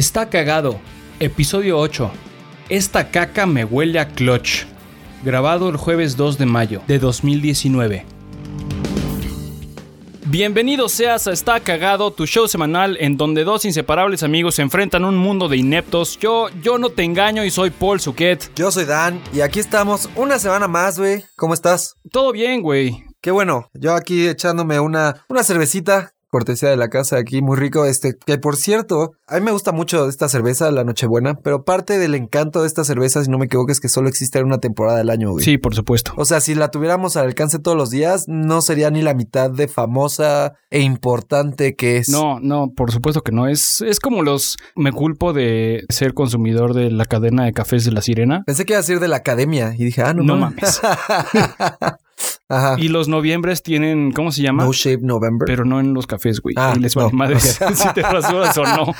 Está cagado. Episodio 8. Esta caca me huele a clutch. Grabado el jueves 2 de mayo de 2019. Bienvenido seas a Está Cagado, tu show semanal en donde dos inseparables amigos se enfrentan a un mundo de ineptos. Yo, yo no te engaño y soy Paul Suquet. Yo soy Dan y aquí estamos una semana más, güey. ¿Cómo estás? Todo bien, güey. Qué bueno. Yo aquí echándome una, una cervecita cortesía de la casa aquí, muy rico. Este, que por cierto, a mí me gusta mucho esta cerveza, la Nochebuena, pero parte del encanto de esta cerveza, si no me equivoco, es que solo existe en una temporada del año, güey. Sí, por supuesto. O sea, si la tuviéramos al alcance todos los días, no sería ni la mitad de famosa e importante que es. No, no, por supuesto que no. Es, es como los. Me culpo de ser consumidor de la cadena de cafés de la sirena. Pensé que iba a ser de la academia y dije, ah, no, No mames. mames. Ajá. Y los noviembres tienen. ¿Cómo se llama? No Shape November. Pero no en los cafés, güey. Ah, y les vale no. madre Ok. si te rasuras o no.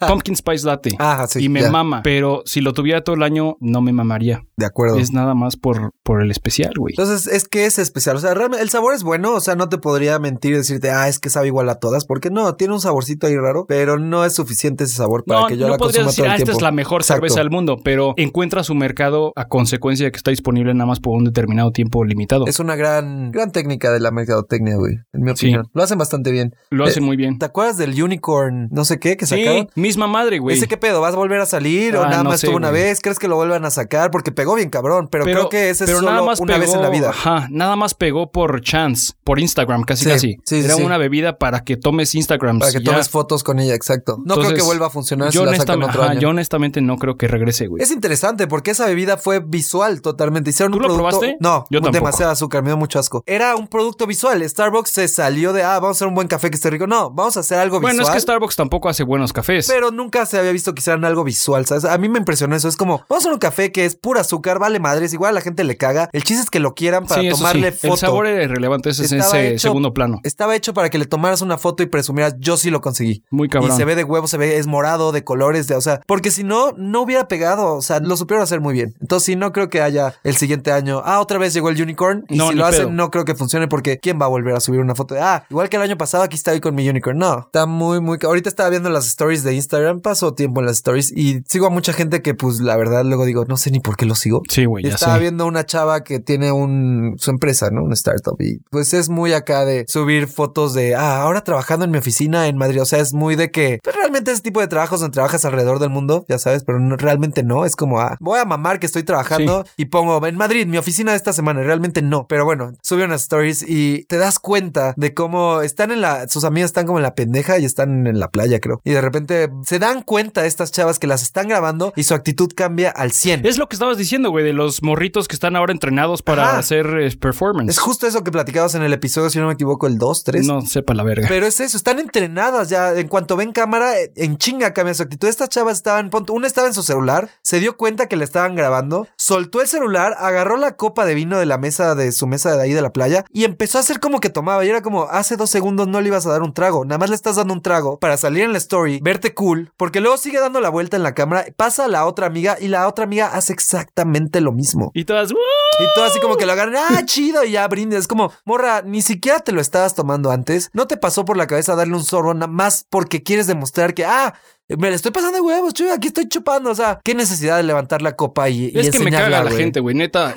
Pumpkin Spice Latte. Ajá, sí. y me mama. Pero si lo tuviera todo el año, no me mamaría. De acuerdo. Es nada más por, por el especial, güey. Entonces, es que es especial. O sea, realmente el sabor es bueno. O sea, no te podría mentir y decirte, ah, es que sabe igual a todas. Porque no, tiene un saborcito ahí raro, pero no es suficiente ese sabor para No, que yo no la consuma decir, todo el ah, esta tiempo. es la mejor Exacto. cerveza del mundo, pero encuentra su mercado a consecuencia de que está disponible nada más por un determinado tiempo limitado. Es una gran, gran técnica de la mercadotecnia, güey. En mi Sí. opinión. Lo hacen bastante bien. Lo hacen muy bien. ¿Te acuerdas del unicorn, no sé qué, que Sí, sacaron? misma madre, güey. ¿Ese qué pedo? ¿Vas a volver a salir o Ah, nada no más sé, estuvo una güey. vez? ¿Crees que lo vuelvan a sacar? Porque pegó bien cabrón, pero, creo que ese es solo nada más una vez en la pegó- vida. Ajá, nada más pegó por chance, por Instagram, casi Sí, casi. sí, sí, Era sí. una bebida para que tomes Instagram. Para que ya. tomes fotos con ella, exacto. No creo que vuelva a funcionar si yo, la sacan honestamente, otro ajá, año. yo honestamente no creo que regrese, güey. Es interesante porque esa bebida fue visual totalmente. Hicieron ¿Tú un lo producto. probaste? No, Yo tampoco. demasiado azúcar, me dio mucho asco. Era un producto visual. Starbucks se salió de, ah, vamos a hacer un buen café que esté rico. No, vamos a hacer algo Bueno, visual. es que Starbucks tampoco hace buenos cafés. Pero nunca se había visto que hicieran algo visual, ¿sabes? A mí me impresionó eso. Es como, vamos a hacer un café que es pura azúcar, vale madres, igual a la gente le caga. El chiste es que lo quieran para sí, tomarle sí. foto. El sabor era irrelevante, ese es en ese segundo plano. Estaba hecho para que le tomaras una foto y presumieras, yo sí lo conseguí. Muy cabrón. Y se ve de huevo, se ve, es morado, de colores, de, o sea, porque si no, no hubiera pegado, o sea, lo supieron hacer muy bien. Entonces, sí, no creo que haya el siguiente año, ah, otra vez llegó el unicorn, y No, si ni lo hacen, pedo. no creo que funcione, porque ¿quién va a volver a subir una foto de, ah, igual que el año pasado, aquí estoy con mi unicorn? No, está muy, muy, ahorita estaba viendo las stories de Instagram, paso tiempo en las stories, y sigo a mucha gente que, pues, la verdad, luego digo, no sé ni por qué lo sigo. Sí, güey, estaba viendo una chava que tiene un su empresa, ¿no? Una startup. Y pues es muy acá de subir fotos de ah, ahora trabajando en mi oficina en Madrid. O sea, es muy de que pues, realmente ese tipo de trabajos donde trabajas alrededor del mundo, ya sabes, pero no- realmente no. Es como ah, voy a mamar que estoy trabajando y pongo en Madrid, mi oficina de esta semana. Realmente no. Pero bueno, sube unas stories y te das cuenta de cómo están en la, sus amigas están como en la pendeja y están en la playa, creo. Y de repente se dan cuenta estas chavas que las están grabando y su actitud cambia al 100. Es lo que estabas diciendo, güey, de los morritos que están ahora entrenados para Ajá. hacer eh, performance. Es justo eso que platicabas en el episodio, si no me equivoco, el 2, 3. No sepa la verga. Pero es eso, están entrenadas ya. En cuanto ven cámara, en chinga cambia su actitud. Estas chavas estaban, punto, una estaba en su celular, se dio cuenta que le estaban grabando, soltó el celular, agarró la copa de vino de la mesa de su mesa de ahí de la playa y empezó a hacer como que tomaba. Y era como, hace dos segundos no le ibas a dar un trago, nada más le estás dando un trago para salir en la story, verte cool, porque luego sigue dando la vuelta en la cámara, pasa a la otra amiga y la otra amiga hace exactamente lo mismo. Y todas. Y todo así como que lo agarran, ah, chido, y ya brindes. Es como, morra, ni siquiera te lo estabas tomando antes. No te pasó por la cabeza darle un sorbo nada más porque quieres demostrar que, ah, me le estoy pasando de huevos, chuy, aquí estoy chupando. O sea, qué necesidad de levantar la copa y, y es que me caga la gente, güey, neta.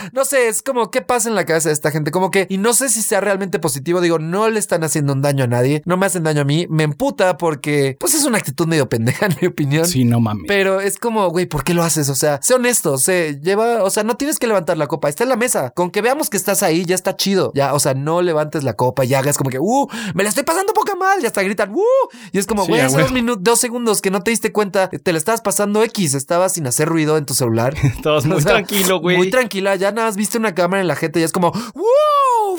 no sé, es como, ¿qué pasa en la cabeza de esta gente? Como que, y no sé si sea realmente positivo. Digo, no le están haciendo un daño a nadie, no me hacen daño a mí. Me emputa porque, pues es una actitud medio pendeja, en mi opinión. Sí, no mames. Pero es como, güey, ¿por qué lo haces? O sea, sé honesto, sé, lleva, o sea, no tienes que levantar la copa, está en la mesa. Con que veamos que estás ahí, ya está chido. Ya, o sea, no levantes la copa y hagas como que, uh, me la estoy pasando poca mal. Y hasta gritan, uh, y es como, Sí, güey, a hace dos minutos, dos segundos que no te diste cuenta, te la estabas pasando X, estabas sin hacer ruido en tu celular. Todos muy O sea, tranquilo, güey. Muy tranquila, ya nada más viste una cámara en la gente y es como, ¡wow!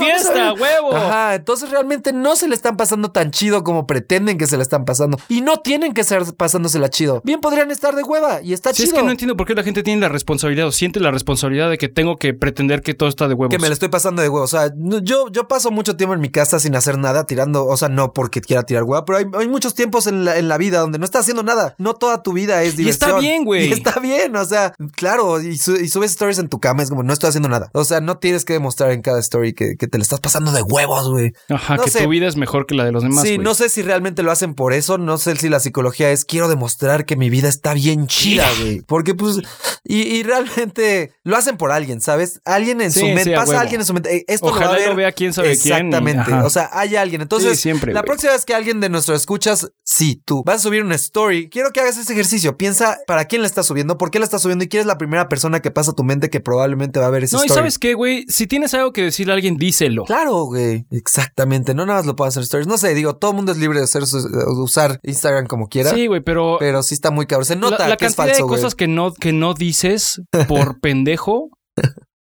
¡Fiesta, ver". huevo! Ajá, entonces realmente no se le están pasando tan chido como pretenden que se le están pasando. Y no tienen que estar pasándosela chido. Bien podrían estar de hueva y está es chido. que no entiendo por qué la gente tiene la responsabilidad o siente la responsabilidad de que tengo que pretender que todo está de huevos. que me la estoy pasando de huevo. O sea, no- yo, yo paso mucho tiempo en mi casa sin hacer nada, tirando, o sea, no porque quiera tirar hueva, pero hay, hay muchos tiempos en la, en la vida donde no estás haciendo nada. No toda tu vida es Y diversión. está bien, güey. Y está bien, o sea, claro, y, su- y subes stories en tu cama, es como, no estoy haciendo nada. O sea, no tienes que demostrar en cada story que, que te le estás pasando de huevos, güey. Ajá, No que sé. tu vida es mejor que la de los demás. Sí, no sé si realmente lo hacen por eso, no sé si la psicología es quiero demostrar que mi vida está bien chida, güey. Porque pues, y, y realmente lo hacen por alguien, ¿sabes? Alguien en Sí, su mente, sí, a pasa huevo. alguien en su mente, eh, esto lo va Ojalá a y lo ver. vea quién sabe quién y- Exactamente, o sea, hay alguien. Entonces, Sí, siempre, la próxima vez que alguien de nuestros escuchas, sí, tú vas a subir una story, quiero que hagas ese ejercicio, piensa para quién le estás subiendo, por qué la estás subiendo y quién es la primera persona que pasa a tu mente que probablemente va a ver ese No, y sabes qué, güey, si tienes algo que decirle a alguien, díselo. Claro, güey. Exactamente. No nada más lo puedo hacer stories. No sé, digo, todo el mundo es libre de, hacer de usar Instagram como quiera. Sí, güey, pero, Pero sí está muy cabrón. Se nota la, la que es falso, de güey. cosas que no, que no dices por pendejo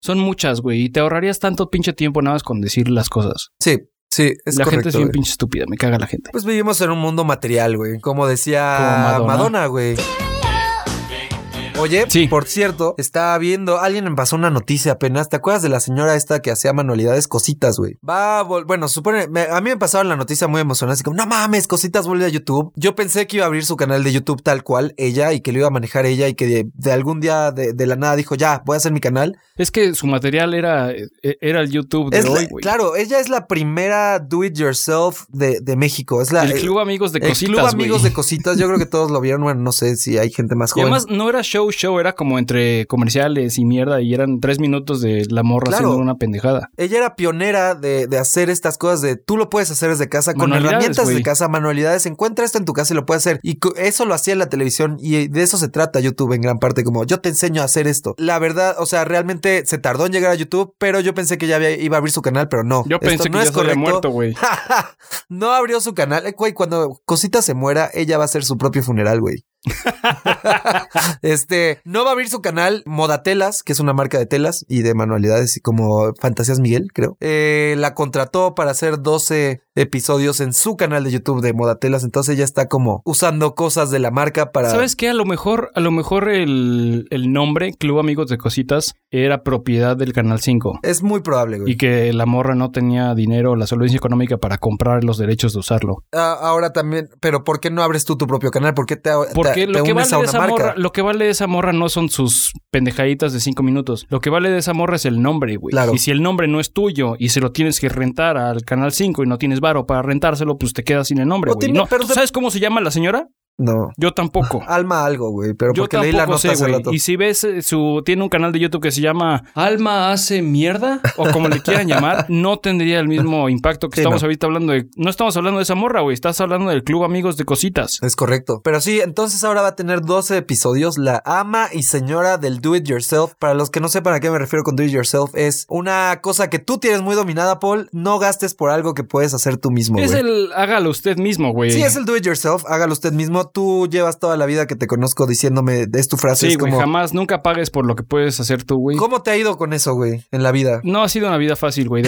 son muchas, güey, y te ahorrarías tanto pinche tiempo nada más con decir las cosas. Sí, sí, es la correcto. gente es bien güey. pinche estúpida, me caga la gente. Pues vivimos en un mundo material, güey. Como decía Como Madonna. Madonna, güey. Oye, Sí. por cierto, estaba viendo, alguien me pasó una noticia apenas. ¿Te acuerdas de la señora esta que hacía manualidades cositas, güey? Va, a bueno, supone, me- a mí me pasaron la noticia muy emocionada, así como, no mames, cositas vuelve a YouTube. Yo pensé que iba a abrir su canal de YouTube tal cual ella y que lo iba a manejar ella y que de, de algún día de, de la nada dijo, ya, voy a hacer mi canal. Es que su material era, eh, era el YouTube de Es la- hoy, güey. claro, ella es la primera do it yourself de, de México. Es la, el Club Amigos de el Cositas, Club Amigos de Cositas, yo creo que todos lo vieron. Bueno, no sé si hay gente más Y joven. además no era show show, era como entre comerciales y mierda y eran tres minutos de la morra Claro. haciendo una pendejada. Ella era pionera de, de hacer estas cosas de tú lo puedes hacer desde casa con herramientas de casa, manualidades. Encuentra esto en tu casa y lo puedes hacer. Y eso lo hacía en la televisión y de eso se trata YouTube en gran parte, como yo te enseño a hacer esto. La verdad, o sea, realmente se tardó en llegar a YouTube, pero yo pensé que ya había- iba a abrir su canal, pero no. Yo Esto pensé no que es ya se había correcto. muerto, güey. no abrió su canal. Eh, Güey, cuando Cosita se muera, ella va a hacer su propio funeral, güey. este, no va a abrir su canal Modatelas, que es una marca de telas y de manualidades y como Fantasías Miguel, creo. Eh, la contrató para hacer 12 episodios en su canal de YouTube de Modatelas, entonces ella está como usando cosas de la marca para... ¿Sabes qué? A lo mejor, a lo mejor el, el nombre Club Amigos de Cositas era propiedad del Canal 5. Es muy probable, güey. Y que la morra no tenía dinero, la solvencia económica para comprar los derechos de usarlo. Ah, ahora también, pero ¿por qué no abres tú tu propio canal? ¿Por qué te, Porque lo que, vale esa marca? morra, lo que vale de esa morra no son sus pendejaditas de cinco minutos. Lo que vale de esa morra es el nombre, güey. Claro. Y si el nombre no es tuyo y se lo tienes que rentar al Canal 5 y no tienes varo para rentárselo, pues te quedas sin el nombre, güey. No, pero ¿tú te- ¿Sabes cómo se llama la señora? No. Yo tampoco. Alma algo, güey, pero Yo porque leí la nota sé, hace rato. Y si ves eh, su tiene un canal de YouTube que se llama Alma hace mierda o como le quieran llamar, no tendría el mismo impacto que Sí, estamos no. ahorita hablando de no estamos hablando de esa morra, güey, estás hablando del Club Amigos de Cositas. Es correcto. Pero sí, entonces ahora va a tener 12 episodios. La ama y señora del do it yourself. Para los que no sepan a qué me refiero con do it yourself, es una cosa que tú tienes muy dominada, Paul. No gastes por algo que puedes hacer tú mismo. Es el hágalo usted mismo, güey. Sí, es el do it yourself. Hágalo usted mismo. Tú llevas toda la vida que te conozco diciéndome es tu frase. Sí, es güey, como, jamás nunca pagues por lo que puedes hacer tú, güey. ¿Cómo te ha ido con eso, güey, en la vida? No ha sido una vida fácil, güey.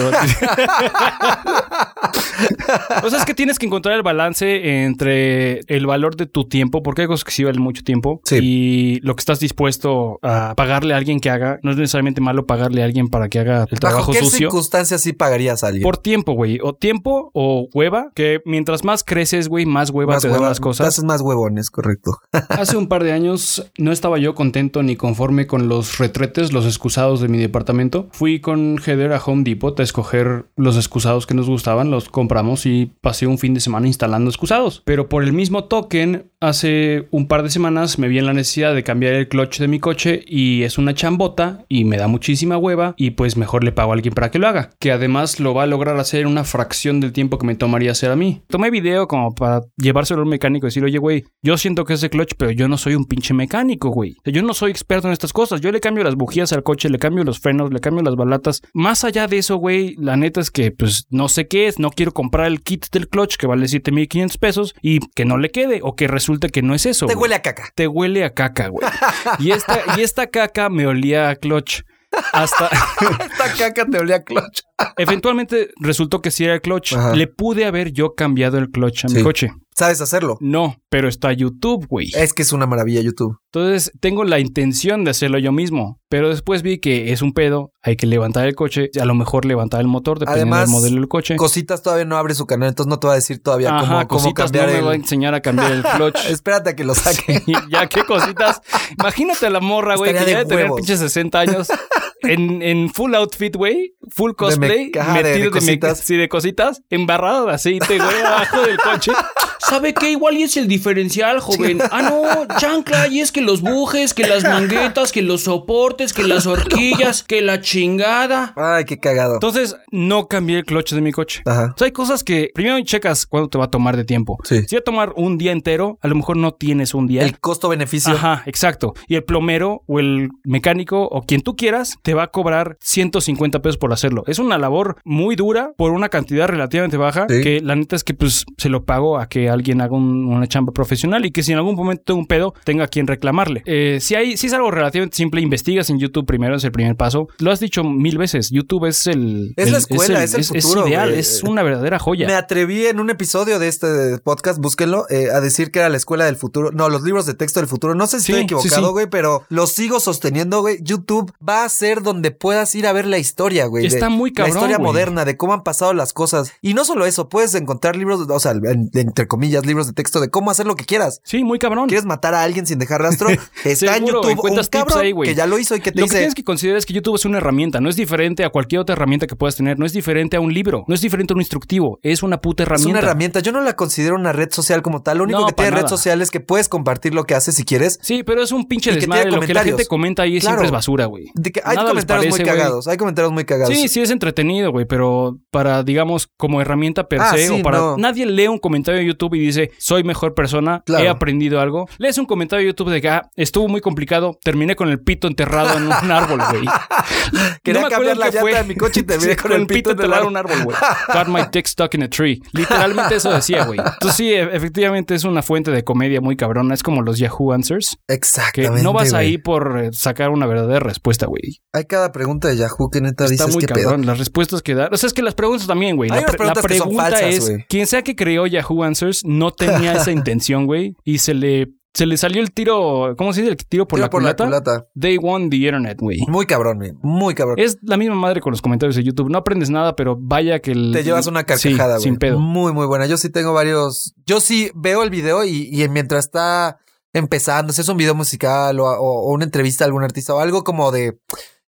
o sea, es que tienes que encontrar el balance entre el valor de tu tiempo, porque hay cosas que sí valen mucho tiempo, Sí. y lo que estás dispuesto a pagarle a alguien que haga. No es necesariamente malo pagarle a alguien para que haga el ¿Bajo trabajo qué sucio. circunstancias sí pagarías a alguien? Por tiempo, güey. O tiempo o hueva, que mientras más creces, güey, más hueva más te dan hueva- las te cosas. haces más huevones, correcto. Hace un par de años no estaba yo contento ni conforme con los retretes, los excusados de mi departamento. Fui con Heather a Home Depot a escoger los excusados que nos gustaban, los compramos y pasé un fin de semana instalando excusados. Pero por el mismo token, hace un par de semanas me vi en la necesidad de cambiar el clutch de mi coche y es una chambota y me da muchísima hueva y pues mejor le pago a alguien para que lo haga. Que además lo va a lograr hacer una fracción del tiempo que me tomaría hacer a mí. Tomé video como para llevárselo a un mecánico y decir, oye, güey, yo siento que es de clutch, pero yo no soy un pinche mecánico, güey. O sea, yo no soy experto en estas cosas. Yo le cambio las bujías al coche, le cambio los frenos, le cambio las balatas. Más allá de eso, güey, la neta es que, pues, no sé qué es. No quiero comprar el kit del clutch que vale 7500 pesos y que no le quede o que resulte que no es eso. Te güey. huele a caca. Te huele a caca, güey. Y esta, y esta caca me olía a clutch. Hasta Esta caca te olía a clutch. eventualmente resultó que sí era el clutch. Ajá. Le pude haber yo cambiado el clutch a mi coche. ¿Sabes hacerlo? No, pero está YouTube, güey. Es que es una maravilla YouTube. Entonces tengo la intención de hacerlo yo mismo, pero después vi que es un pedo, hay que levantar el coche, a lo mejor levantar el motor dependiendo Además, del modelo del coche. Cositas todavía no abre su canal, entonces no te va a decir todavía Ajá, cómo, cómo cositas cambiar no me va a enseñar a cambiar el clutch. Espérate a que lo saque. Ya, qué cositas. Imagínate a la morra, güey, que ya de de tener pinches 60 años. En, en full outfit, güey. Full cosplay. me- de- de metido de, me- cositas. sí, de cositas. Embarrado de aceite, güey, abajo del coche. ¿Sabe qué? Igual y es el diferencial, joven. Ah, no, chancla, y es que los bujes, que las manguetas, que los soportes, que las horquillas, que la chingada. Ay, qué cagado. Entonces, no cambié el clutch de mi coche. Ajá. O sea, hay cosas que primero checas cuánto te va a tomar de tiempo. Sí. Si va a tomar un día entero, a lo mejor no tienes un día. El costo-beneficio. Ajá, exacto. Y el plomero o el mecánico o quien tú quieras te va a cobrar 150 pesos por hacerlo. Es una labor muy dura por una cantidad relativamente baja Sí. que la neta es que pues se lo pago a que alguien haga un- una chamba profesional y que si en algún momento tengo un pedo tenga a quien reclamarle. Eh, si hay, si es algo relativamente simple, investigas en YouTube primero, es el primer paso. Lo has dicho mil veces, YouTube es el... Es la escuela, es el futuro, ideal, güey. es una verdadera joya. Me atreví en un episodio de este podcast, búsquenlo, eh, a decir que era la escuela del futuro. No, los libros de texto del futuro. No sé si Sí, estoy equivocado, sí. güey, pero lo sigo sosteniendo, güey. YouTube va a ser donde puedas ir a ver la historia, güey. Está de- muy cabrón, La historia güey. moderna, de cómo han pasado las cosas. Y no solo eso, puedes encontrar libros, o sea, en- entre comillas, libros de texto de cómo hacer lo que quieras. Sí, muy cabrón. ¿Quieres matar a alguien sin dejar rastro? Está en YouTube un cabrón ahí, que ya lo hizo y que te Lo que dice... tienes que considerar es que YouTube es una herramienta, no es diferente a cualquier otra herramienta que puedas tener, no es diferente a un libro, no es diferente a un instructivo, es una puta Es herramienta. una herramienta. Yo no la considero una red social como tal. Lo único No, que tiene para red nada. social es que puedes compartir lo que haces si quieres. Sí, pero es un pinche que desmadre. Lo que la gente comenta ahí Claro. siempre es basura, güey. Que hay Nada comentarios muy parece, cagados. Hay comentarios muy cagados. Sí, sí es entretenido, güey, pero para, digamos, como herramienta per Ah, se, sí, o para... no. Nadie lee un comentario de YouTube y dice, soy mejor persona, Claro. he aprendido algo. Lees un comentario de YouTube de que, ah, estuvo muy complicado, terminé con el pito enterrado en un árbol, güey. Quería me acuerdo cambiar la qué llanta de mi coche y terminé con el pito enterrado en un árbol, güey. Got my dick stuck in a tree. Literalmente eso decía, güey. Entonces sí, e- efectivamente es una fuente de comedia muy cabrona. Es como los Yahoo Answers. Que Exactamente. no vas ahí por eh, sacar una verdadera respuesta, güey. Hay cada pregunta de Yahoo que neta Está dices muy que pedo. cabrón. Las respuestas que da. O sea, es que las preguntas también, güey. La, pre- que pregunta falsas, es: güey. quien sea que creó Yahoo Answers no tenía esa intención, güey. Y se le, se le salió el tiro. ¿Cómo se dice? El tiro por, Tiro la, por la culata. culata. They won the internet, güey. Muy cabrón, güey. Muy cabrón. Es la misma madre con los comentarios de YouTube. No aprendes nada, pero vaya que el- Te llevas una Sí, carcajada, güey. sin pedo. Muy, muy buena. Yo sí tengo varios. Yo sí veo el video y, y mientras está empezando, si es un video musical o, o- o una entrevista a algún artista o algo como de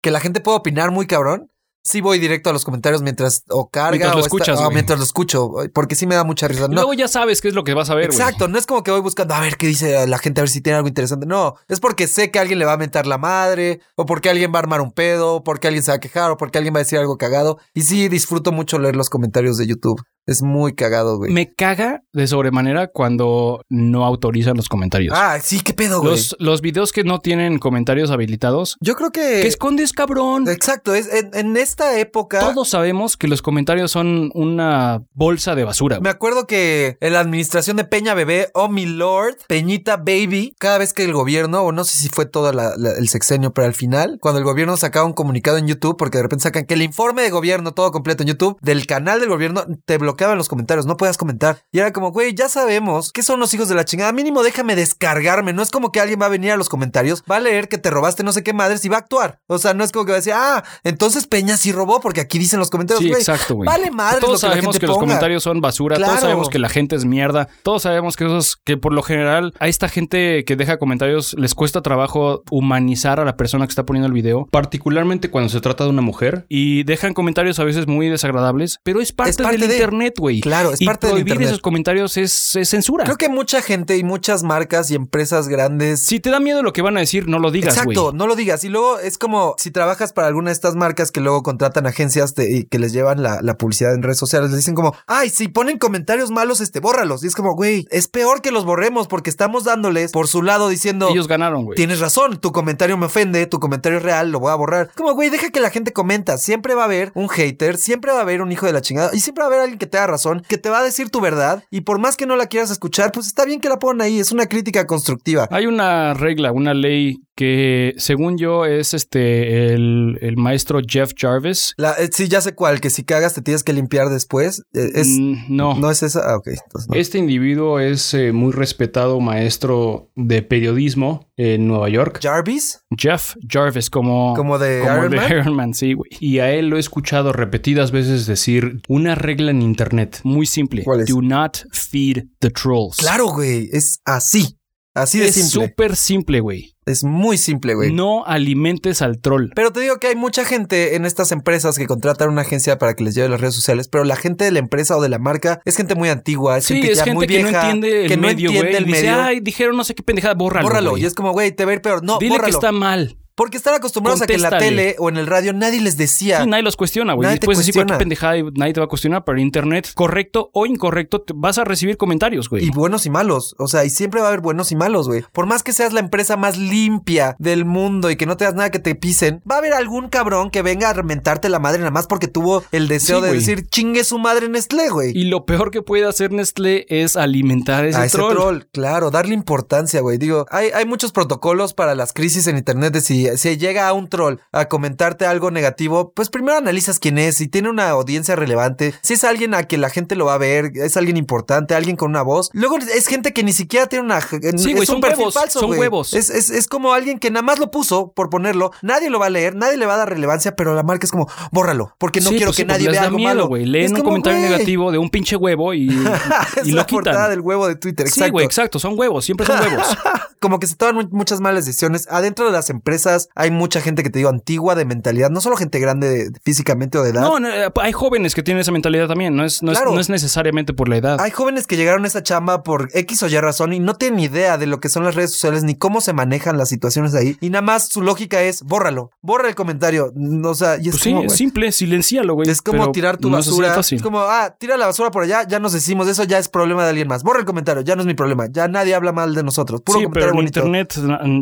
que la gente pueda opinar muy cabrón. Sí voy directo a los comentarios mientras o carga Mientras lo o está- escuchas, o güey. mientras lo escucho, porque sí me da mucha risa. No, Luego ya sabes qué es lo que vas a ver. Exacto, no es como que voy buscando a ver qué dice la gente, a ver si tiene algo interesante. No, es porque sé que alguien le va a mentar la madre, o porque alguien va a armar un pedo, o porque alguien se va a quejar, o porque alguien va a decir algo cagado. Y sí, disfruto mucho leer los comentarios de YouTube. Es muy cagado, güey. Me caga de sobremanera cuando no autorizan los comentarios. Ah, sí, qué pedo, güey. los, los videos que no tienen comentarios habilitados. Yo creo que. ¿Qué escondes, cabrón? Exacto, es en, en esta época. Todos sabemos que los comentarios son una bolsa de basura. Me acuerdo que en la administración de Peña Bebé, oh mi lord, Peñita Baby, cada vez que el gobierno, o no sé si fue todo la- la- el sexenio, pero al final, cuando el gobierno sacaba un comunicado en YouTube, porque de repente sacan que el informe de gobierno, todo completo en YouTube, del canal del gobierno, te bloqueaban los comentarios, no podías comentar. Y era como, güey, ya sabemos que son los hijos de la chingada. Mínimo déjame descargarme. No es como que alguien va a venir a los comentarios, va a leer que te robaste no sé qué madres y va a actuar. O sea, no es como que va a decir, ah, entonces Peña sí robó, porque aquí dicen los comentarios, Sí, exacto, güey. Vale madre. Todos sabemos que los comentarios son basura, todos sabemos que la gente es mierda, todos sabemos que esos que por lo general a esta gente que deja comentarios les cuesta trabajo humanizar a la persona que está poniendo el video Particularmente cuando se trata de una mujer. y dejan comentarios a veces muy desagradables, pero es parte, Es parte del de- internet, güey. Claro, es y parte del prohibir internet. esos comentarios es, es censura. Creo que mucha gente y muchas marcas y empresas grandes. si te da miedo lo que van a decir, no lo digas, güey. Exacto, no lo digas. Y luego es como si trabajas para alguna de estas marcas que luego contratan agencias de- que les llevan la, la publicidad en redes sociales, les dicen como, ay, si ponen comentarios malos, este, bórralos. Y es como, güey, es peor que los borremos porque estamos dándoles por su lado diciendo, Ellos ganaron, güey. tienes razón, tu comentario me ofende, tu comentario es real, lo voy a borrar. Como, güey, deja que la gente comenta. Siempre va a haber un hater, siempre va a haber un hijo de la chingada y siempre va a haber alguien que te da razón, que te va a decir tu verdad y por más que no la quieras escuchar, pues está bien que la pongan ahí. Es una crítica constructiva. Hay una regla, una ley que según yo es este el, el maestro Jeff Jarvis. La, eh, sí, ya sé cuál, que si cagas te tienes que limpiar después. Eh, es, Mm, no. no es esa. Ah, ok. entonces no. Este individuo es eh, muy respetado maestro de periodismo en Nueva York. Jarvis, Jeff Jarvis, como, como de como Iron de Man. Iron Man, sí, güey. Y a él lo he escuchado repetidas veces decir una regla en internet. Muy simple. ¿Cuál es? Do not feed the trolls. Claro, güey. Es así. Así de es simple. súper simple, güey. Es muy simple, güey. No alimentes al troll. Pero te digo que hay mucha gente en estas empresas que contratan una agencia para que les lleve las redes sociales, pero la gente de la empresa o de la marca es gente muy antigua, es Sí, gente es ya gente muy que vieja, no entiende el que no entiende el y dice, medio. ay, dijeron no sé qué pendejada, bórralo. bórralo. Y es como, güey, te va a ir peor. No, Dile bórralo. que está mal. Porque están acostumbrados a que en la tele o en el radio nadie les decía. Sí, nadie los cuestiona, güey. Nadie te Puedes decir cualquier pendejada y nadie te va a cuestionar, pero en internet, correcto o incorrecto, vas a recibir comentarios, güey. Y buenos y malos. O sea, y siempre va a haber buenos y malos, güey. Por más que seas la empresa más limpia del mundo y que no te das nada que te pisen, va a haber algún cabrón que venga a mentarte la madre nada más porque tuvo el deseo Sí, de decir chingue su madre Nestlé, güey. Y lo peor que puede hacer Nestlé es alimentar ese, a ese troll. troll. claro, darle importancia, güey. Digo, hay, hay muchos protocolos para las crisis en internet de si, si llega a un troll a comentarte algo negativo, pues primero analizas quién es, si tiene una audiencia relevante, si es alguien a que la gente lo va a ver, es alguien importante, alguien con una voz. Luego es gente que ni siquiera tiene una... Sí, es un son perfil huevos, falso, son huevos. Es, es, es como alguien que nada más lo puso por ponerlo, nadie lo va a leer, nadie le va a dar relevancia, pero la marca es como, bórralo, porque no Sí, quiero pues que sí, pues nadie vea algo miedo, malo. Es Leen un como, comentario negativo de un pinche huevo y, es y la lo quitan. portada del huevo de Twitter, Sí, güey, exacto. Son huevos, siempre son huevos. como que se toman mu- muchas malas decisiones. Adentro de las empresas hay mucha gente que te digo antigua de mentalidad, no solo gente grande de- físicamente o de edad. No, no, eh, hay jóvenes que tienen esa mentalidad también. No es, no es- no es necesariamente por la edad. Hay jóvenes que llegaron a esa chamba por X o Y razón y no tienen idea de lo que son las redes sociales ni cómo se manejan las situaciones ahí. Y nada más su lógica es bórralo, borra el comentario. O sea, y es Pues sí, como, güey, simple, silencialo, güey. es como tirar tu no basura. Es como, ah, tira la basura por allá, ya nos decimos, eso ya es problema de alguien más. Borra el comentario, ya no es mi problema. Ya nadie habla mal de nosotros. Puro sí, comentario pero en internet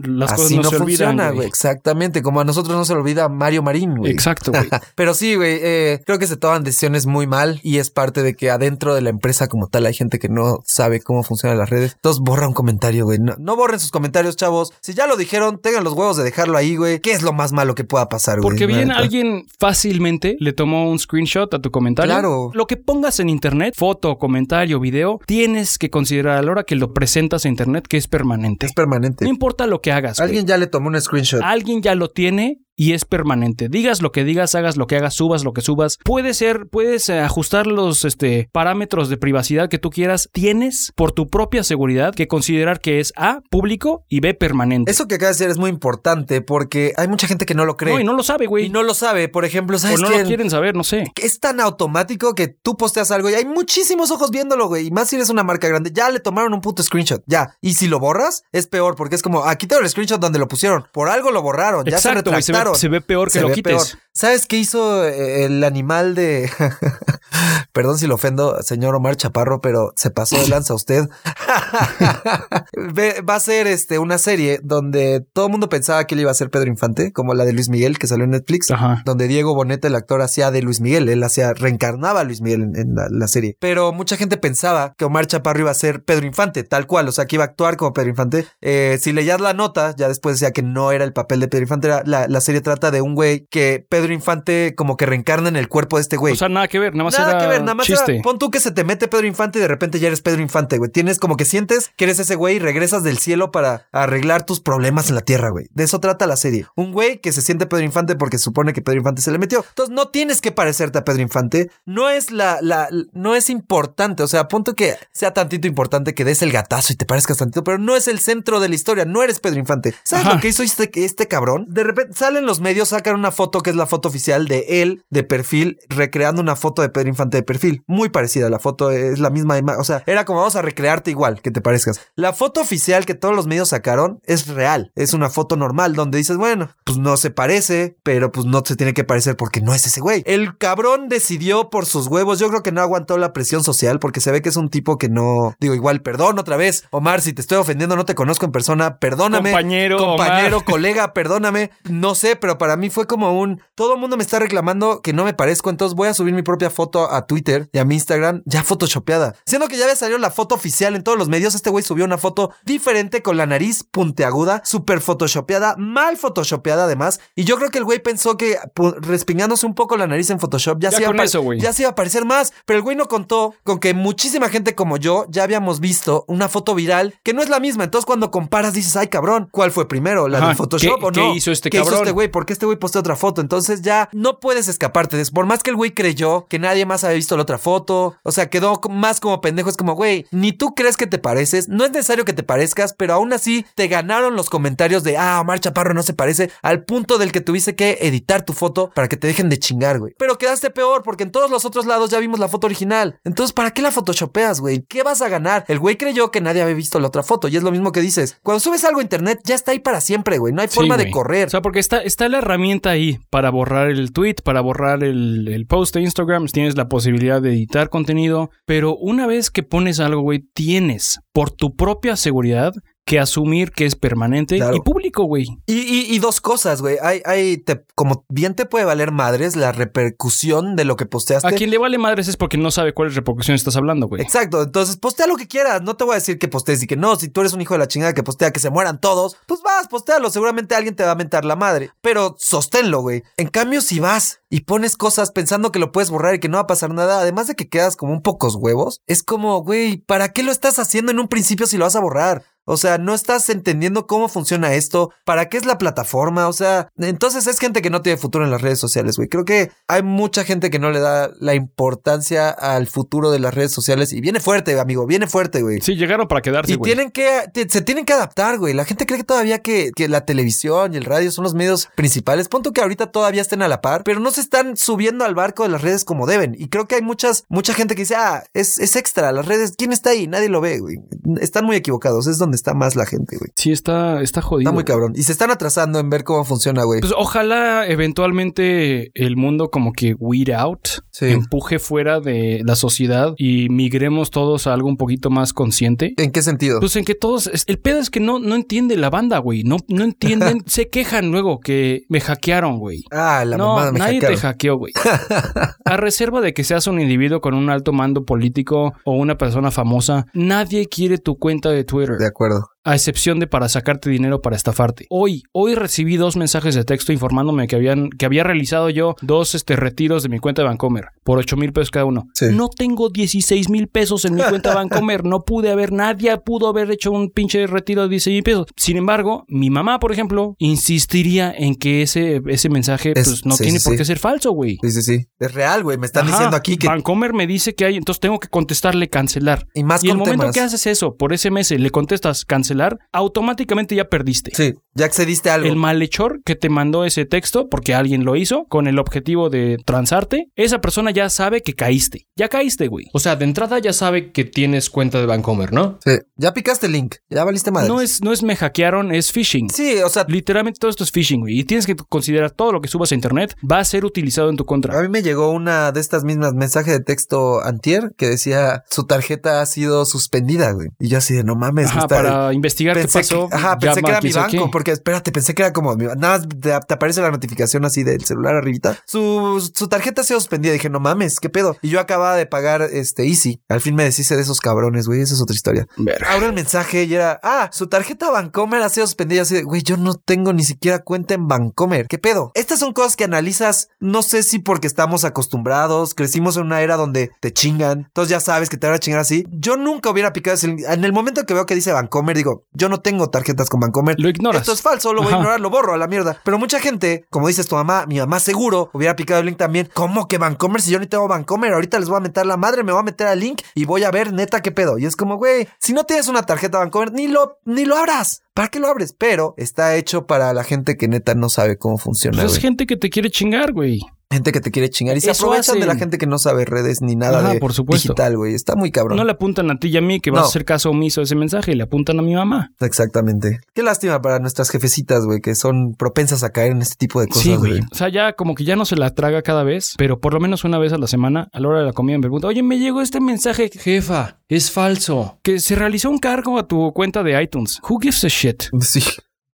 las cosas Así no, no, se funciona, güey. güey. Exactamente, como a nosotros no se le olvida Mario Marín, güey. Exacto, güey. Pero sí, güey, eh, creo que se toman decisiones muy mal y es parte de que adentro de la empresa como tal hay gente que no sabe cómo funcionan las redes. Entonces borra un comentario, güey. No, no borren sus comentarios, chavos. Si ya lo dijeron, tengan los huevos de dejarlo ahí, güey. ¿Qué es lo más malo que pueda pasar, güey? Porque bien alguien fácilmente le tomó un screenshot a tu comentario. Claro. Lo que pongas en internet, foto, comentario, video, tienes que considerar a la hora que lo presentas a internet que es permanente. Es permanente. No importa lo que hagas. Alguien ya le tomó un screenshot. Alguien ya lo tiene y es permanente. Digas lo que digas, hagas lo que hagas, subas lo que subas. Puede ser, puedes eh, ajustar los este, parámetros de privacidad que tú quieras. Tienes, por tu propia seguridad, que considerar que es A, público y B, permanente. Eso que acabas de decir es muy importante porque hay mucha gente que no lo cree. no, y no lo sabe, güey. Y no lo sabe. Por ejemplo, o ¿sabes no quién? lo quieren saber, no sé. es tan automático que tú posteas algo y hay muchísimos ojos viéndolo, güey. Y más si eres una marca grande, ya le tomaron un puto screenshot, ya. Y si lo borras, es peor porque es como, aquí tengo el screenshot donde lo pusieron. Por algo lo borraron, ya Exacto, se se se ve peor que Se lo quites. peor. ¿Sabes qué hizo eh, el animal de... Perdón si lo ofendo, señor Omar Chaparro, pero se pasó de lanza usted. Ve- Va a ser este, una serie donde todo el mundo pensaba que él iba a ser Pedro Infante, como la de Luis Miguel que salió en Netflix Ajá. donde Diego Boneta, el actor, hacía de Luis Miguel, él hacía, reencarnaba a Luis Miguel en, en la, la serie. Pero mucha gente pensaba que Omar Chaparro iba a ser Pedro Infante, tal cual, o sea, que iba a actuar como Pedro Infante. Eh, si leías la nota, ya después decía que no era el papel de Pedro Infante, era- la, la serie trata de un güey que Pedro Infante como que reencarna en el cuerpo de este güey. O sea, nada que ver, nada más Nada era que ver, nada más chiste. era, pon tú que se te mete Pedro Infante y de repente ya eres Pedro Infante, güey. Tienes como que sientes que eres ese güey y regresas del cielo para arreglar tus problemas en la tierra, güey. De eso trata la serie. Un güey que se siente Pedro Infante porque supone que Pedro Infante se le metió. Entonces no tienes que parecerte a Pedro Infante. No es la, la, no es importante. O sea, a punto que sea tantito importante que des el gatazo y te parezcas tantito, pero no es el centro de la historia. No eres Pedro Infante. ¿Sabes Ajá. lo que hizo este, este cabrón? De repente salen los medios, sacan una foto que es la foto oficial de él de perfil, recreando una foto de Pedro Infante de perfil. Muy parecida. La foto es la misma imagen. O sea, era como vamos a recrearte igual, que te parezcas. La foto oficial que todos los medios sacaron es real. Es una foto normal donde dices, bueno, pues no se parece, pero pues no se tiene que parecer porque no es ese güey. El cabrón decidió por sus huevos. Yo creo que no aguantó la presión social porque se ve que es un tipo que no. Digo, igual, perdón otra vez. Omar, si te estoy ofendiendo, no te conozco en persona, perdóname. Compañero, Compañero, Omar. colega, perdóname. No sé, pero para mí fue como un. todo el mundo me está reclamando que no me parezco, entonces voy a subir mi propia foto a Twitter y a mi Instagram ya photoshopeada. Siendo que ya había salido la foto oficial en todos los medios, este güey subió una foto diferente con la nariz puntiaguda, súper photoshopeada, mal photoshopeada además. Y yo creo que el güey pensó que respingándose un poco la nariz en Photoshop ya, Ya se iba a eso, güey. ya se iba a parecer más. Pero el güey no contó con que muchísima gente como yo ya habíamos visto una foto viral que no es la misma. Entonces cuando comparas dices, ay cabrón, ¿cuál fue primero? ¿La Ajá, de Photoshop ¿qué- o qué no? hizo este ¿Qué hizo cabrón? este güey? ¿Por qué este güey posteó otra foto? Entonces ya no puedes escaparte. de eso. Por más que el güey creyó que nadie más había visto la otra foto, o sea, quedó más como pendejo. Es como, güey, ni tú crees que te pareces. No es necesario que te parezcas, pero aún así te ganaron los comentarios de, ah, Omar Chaparro no se parece, al punto del que tuviste que editar tu foto para que te dejen de chingar, güey. Pero quedaste peor porque en todos los otros lados ya vimos la foto original. Entonces, ¿para qué la photoshopeas, güey? ¿Qué vas a ganar? El güey creyó que nadie había visto la otra foto y es lo mismo que dices. Cuando subes algo a internet, ya está ahí para siempre, güey. No hay Sí, forma de correr. O sea, porque está, está la herramienta ahí para borrar el tweet, para borrar el, el post de Instagram. Tienes la posibilidad de editar contenido. Pero una vez que pones algo, güey, tienes por tu propia seguridad que asumir que es permanente Claro. y público, güey. Y, y- y dos cosas, güey. Hay, hay, te- como bien te puede valer madres la repercusión de lo que posteaste. A quien le vale madres es porque no sabe cuál repercusión estás hablando, güey. Exacto, entonces postea lo que quieras. No te voy a decir que postees y que no. Si tú eres un hijo de la chingada que postea que se mueran todos, pues vas, postéalo. Seguramente alguien te va a mentar la madre. Pero sosténlo, güey. En cambio, si vas y pones cosas pensando que lo puedes borrar y que no va a pasar nada, además de que quedas como un pocos huevos, es como, güey, ¿para qué lo estás haciendo en un principio si lo vas a borrar? O sea, no estás entendiendo cómo funciona esto, para qué es la plataforma, o sea, entonces es gente que no tiene futuro en las redes sociales, güey. Creo que hay mucha gente que no le da la importancia al futuro de las redes sociales y viene fuerte, amigo, viene fuerte, güey. Sí, llegaron para quedarse, Y güey. tienen que, se tienen que adaptar, güey. La gente cree que todavía que, que la televisión y el radio son los medios principales. Punto que ahorita todavía estén a la par, pero no se están subiendo al barco de las redes como deben. Y creo que hay muchas, mucha gente que dice, ah, es, es extra, las redes, ¿quién está ahí? Nadie lo ve, güey. Están muy equivocados, es donde está más la gente, güey. Sí, está, está jodido. Está muy cabrón. Y se están atrasando en ver cómo funciona, güey. Pues ojalá eventualmente el mundo como que weed out, Sí. empuje fuera de la sociedad y migremos todos a algo un poquito más consciente. ¿En qué sentido? Pues en que todos, el pedo es que no, no entiende la banda, güey. No, no entienden, se quejan luego que me hackearon, güey. ah, la no, mamada me nadie hackearon. te hackeó, güey. A reserva de que seas un individuo con un alto mando político o una persona famosa, nadie quiere tu cuenta de Twitter. De acuerdo acuerdo. A excepción de para sacarte dinero para estafarte. Hoy, hoy recibí dos mensajes de texto informándome que habían, que había realizado yo dos este, retiros de mi cuenta de Bancomer por 8 mil pesos cada uno. Sí. No tengo 16 mil pesos en mi cuenta de Bancomer. No pude haber, nadie pudo haber hecho un pinche retiro de 16 mil pesos. Sin embargo, mi mamá, por ejemplo, insistiría en que ese, ese mensaje Es- pues, no sí, tiene sí, por qué ser falso, güey. Sí, sí, sí. Es real, güey. Me están Ajá, diciendo aquí que. Bancomer me dice que hay, entonces tengo que contestarle cancelar. Y más Y el momento que haces eso por SMS, le contestas cancelar, automáticamente ya perdiste. Sí, ya accediste a algo. El malhechor que te mandó ese texto, porque alguien lo hizo, con el objetivo de transarte, esa persona ya sabe que caíste. Ya caíste, güey. O sea, de entrada ya sabe que tienes cuenta de Bancomer, ¿no? Sí, ya picaste el link, ya valiste madre. No es, no es me hackearon, es phishing. Sí, o sea, Literalmente todo esto es phishing, güey. Y tienes que considerar todo lo que subas a internet va a ser utilizado en tu a contra. mí me llegó una de estas mismas mensajes de texto antier que decía su tarjeta ha sido suspendida, güey. Y yo así de no mames, me Ajá, está- para investigar pensé qué pasó. Que, ajá, pensé que era mi banco, qué. porque espérate, pensé que era como mi- nada más te, te aparece la notificación así del celular arribita. Su, su tarjeta ha sido suspendida. Dije, no mames, qué pedo. Y yo acababa de pagar este Easy. Al fin me deshice de esos cabrones, güey. Esa es otra historia. Verga. Abro el mensaje y era, ah, su tarjeta Bancomer ha sido suspendida. Así de, güey, yo no tengo ni siquiera cuenta en Bancomer. ¿Qué pedo? Estas son cosas que analizas, no sé si porque estamos acostumbrados, crecimos en una era donde te chingan, entonces ya sabes que te van a chingar así. Yo nunca hubiera picado ese link. En el momento que veo que dice Bancomer, digo, yo no tengo tarjetas con Bancomer. Lo ignoras. Esto es falso, lo voy a ignorar, lo borro a la mierda. Pero mucha gente, como dices tu mamá, mi mamá seguro hubiera picado el link también. ¿Cómo que Bancomer si yo ni tengo Bancomer? Ahorita les voy a meter la madre, me voy a meter al link y voy a ver neta qué pedo. Y es como, güey, si no tienes una tarjeta Bancomer, ni lo, ni lo abras. ¿Para qué lo abres? Pero está hecho para la gente que neta no sabe cómo funciona. Pues es güey. gente que te quiere chingar, güey. Gente que te quiere chingar y se Eso aprovechan de la gente que no sabe redes ni nada Ajá, de por supuesto. digital, güey. Está muy cabrón. No le apuntan a ti y a mí que vas No. a hacer caso omiso a ese mensaje, le apuntan a mi mamá. Exactamente. Qué lástima para nuestras jefecitas, güey, que son propensas a caer en este tipo de cosas, sí, güey. O sea, ya como que ya no se la traga cada vez, pero por lo menos una vez a la semana, a la hora de la comida, me pregunta, oye, me llegó este mensaje Jefa, es falso. que se realizó un cargo a tu cuenta de iTunes. Who gives a shit? Sí.